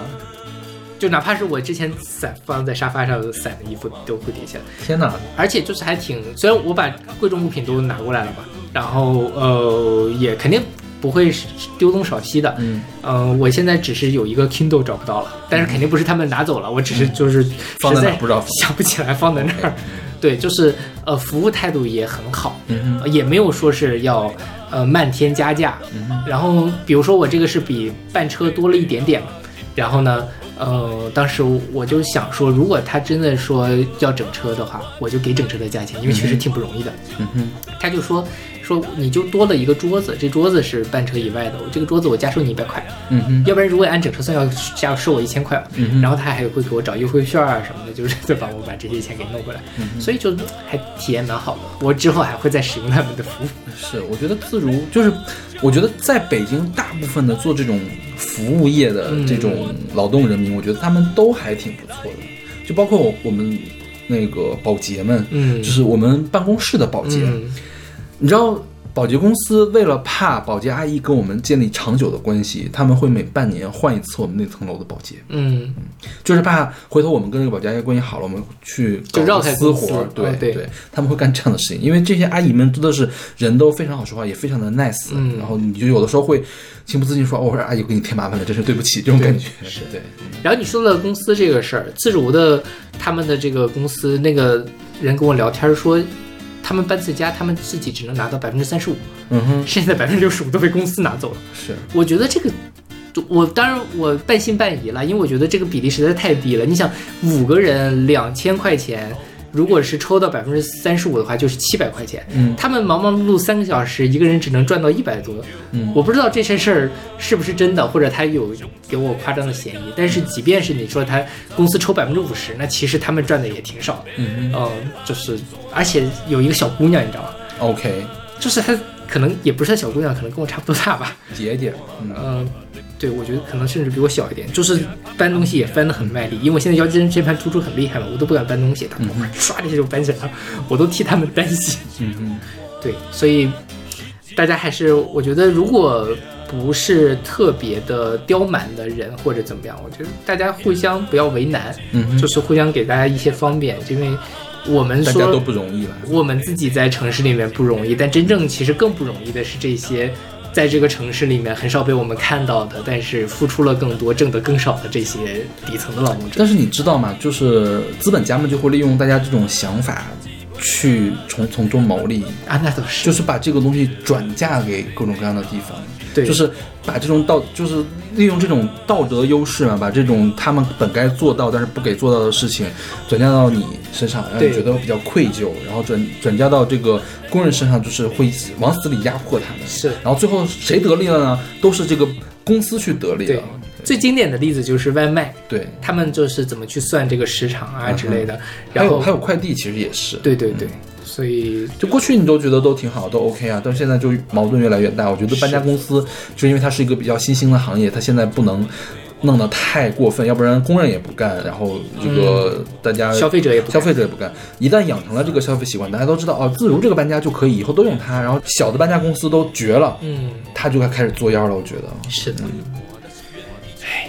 就哪怕是我之前散放在沙发上的散的衣服都会叠起来。天哪！而且就是还挺，虽然我把贵重物品都拿过来了嘛，然后呃也肯定不会是丢东少西的，嗯，呃，我现在只是有一个 Kindle 找不到了，但是肯定不是他们拿走了，我只是就是嗯放在不知道想不起来放在那儿。对，就是呃服务态度也很好，嗯呃也没有说是要呃漫天加价，嗯然后比如说我这个是比半车多了一点点嘛，然后呢。呃，当时我就想说，如果他真的说要整车的话，我就给整车的价钱，因为确实挺不容易的。嗯哼，他就说说你就多了一个桌子，这桌子是半车以外的，我这个桌子我加收你一百块，嗯哼，要不然如果按整车算要加收我一千块，嗯哼然后他还会给我找优惠券啊什么的，就是 再帮我把这些钱给弄回来，嗯所以就还体验蛮好的。我之后还会再使用他们的服务。是，我觉得自如就是，我觉得在北京大部分的做这种服务业的这种劳动人民，我觉得他们都还挺不错的，就包括我我们那个保洁们，嗯就是我们办公室的保洁，嗯你知道。保洁公司为了怕保洁阿姨跟我们建立长久的关系，他们会每半年换一次我们那层楼的保洁，嗯，就是怕回头我们跟这个保洁阿姨关系好了，我们去就绕个开私活儿，对、哦对。他们会干这样的事情，因为这些阿姨们真的是人都非常好说话，也非常的 nice，、嗯。然后你就有的时候会情不自禁说，哦我说阿姨我给你添麻烦了，真是对不起这种感觉，是对，然后你说了公司这个事儿，自如的他们的这个公司那个人跟我聊天说，他们搬次家，他们自己只能拿到百分之三十五，嗯哼，剩下的百分之六十五都被公司拿走了。是，我觉得这个，我当然我半信半疑了，因为我觉得这个比例实在太低了。你想，五个人两千块钱，如果是抽到百分之三十五的话，就是七百块钱。嗯他们忙忙碌碌三个小时，一个人只能赚到一百多。嗯我不知道这些事儿是不是真的，或者他有给我夸张的嫌疑。但是即便是你说他公司抽百分之五十，那其实他们赚的也挺少的。嗯嗯，就是而且有一个小姑娘，你知道吗？，OK，就是她可能也不是她小姑娘，可能跟我差不多大吧。姐姐，嗯嗯，对，我觉得可能甚至比我小一点，就是搬东西也搬得很卖力，因为我现在腰间这盘突出很厉害嘛，我都不敢搬东西，他们唰一下就搬起来了，我都替他们担心。嗯嗯，对，所以大家还是我觉得，如果不是特别的刁蛮的人或者怎么样，我觉得大家互相不要为难，嗯就是互相给大家一些方便，因为我们说大家都不容易了，我们自己在城市里面不容易，但真正其实更不容易的是这些在这个城市里面很少被我们看到的，但是付出了更多、挣得更少的这些底层的劳动者。但是你知道吗？就是资本家们就会利用大家这种想法，去从从中牟利，啊，那倒是，就是把这个东西转嫁给各种各样的地方。对，就是把这种道，就是利用这种道德优势嘛，把这种他们本该做到但是不给做到的事情，转嫁到你身上，让你觉得比较愧疚，然后转转嫁到这个工人身上，就是会往死里压迫他们。是。然后最后谁得利了呢？都是这个公司去得利对。了。最经典的例子就是外卖，对，他们就是怎么去算这个时长啊之类的，然后还有快递，其实也是。对对对，所以就过去你都觉得都挺好，都 OK 啊，但现在就矛盾越来越大。我觉得搬家公司就因为它是一个比较新兴的行业，它现在不能弄得太过分，要不然工人也不干，然后这个大家、消费者也不消费者也不干。一旦养成了这个消费习惯，大家都知道哦，自如这个搬家就可以，以后都用它。然后小的搬家公司都绝了，嗯，他就该开始作妖了。我觉得是的，唉，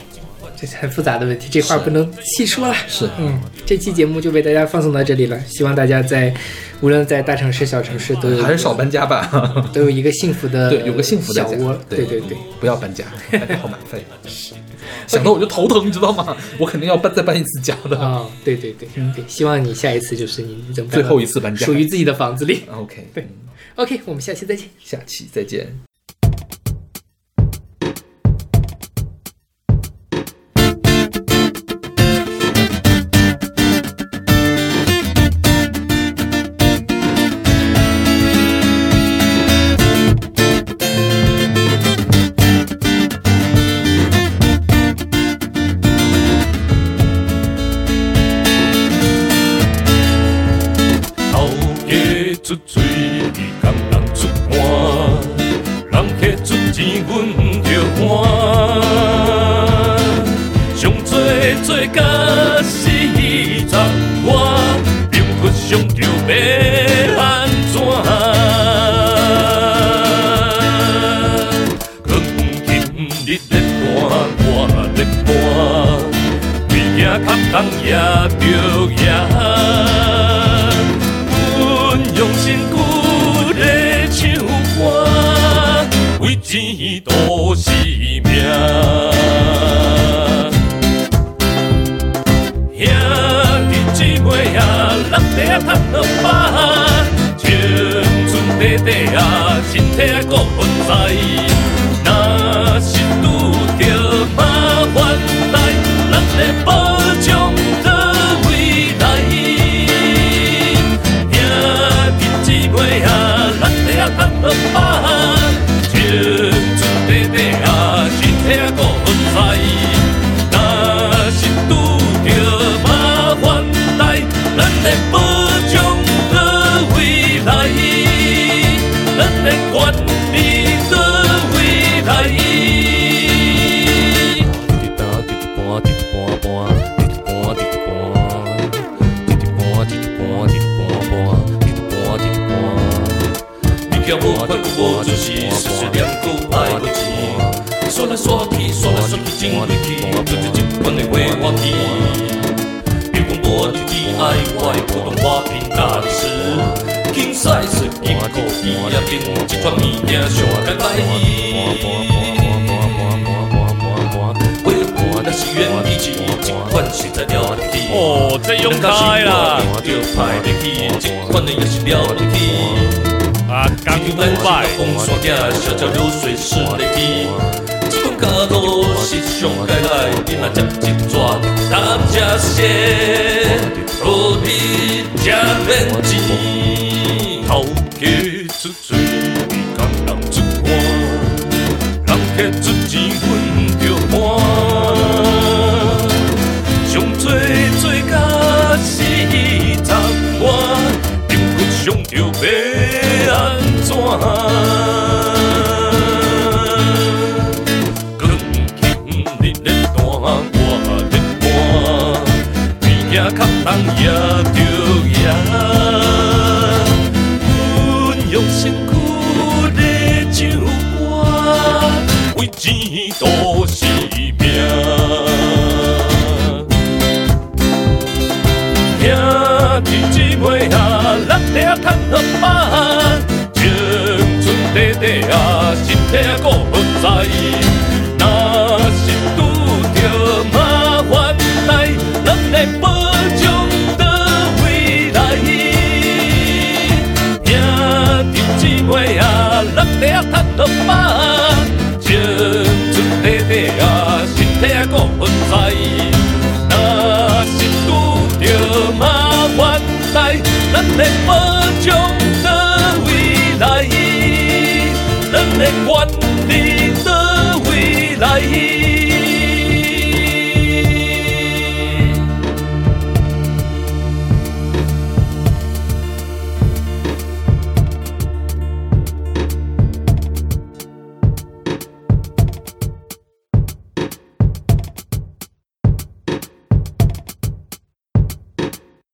这是很复杂的问题，这块儿不能细说了。是，嗯，这期节目就为大家放送到这里了，希望大家在无论在大城市、小城市都有还是少搬家吧。都有一个幸福的对，有个幸福的小窝。对对对，不要搬家，搬家好麻烦。想到我就头疼，你知道吗？我肯定要搬再搬一次家的。啊、对对对对，希望你下一次就是你最后一次搬家属于自己的房子里。OK，对 OK，我们下期再见。下期再见。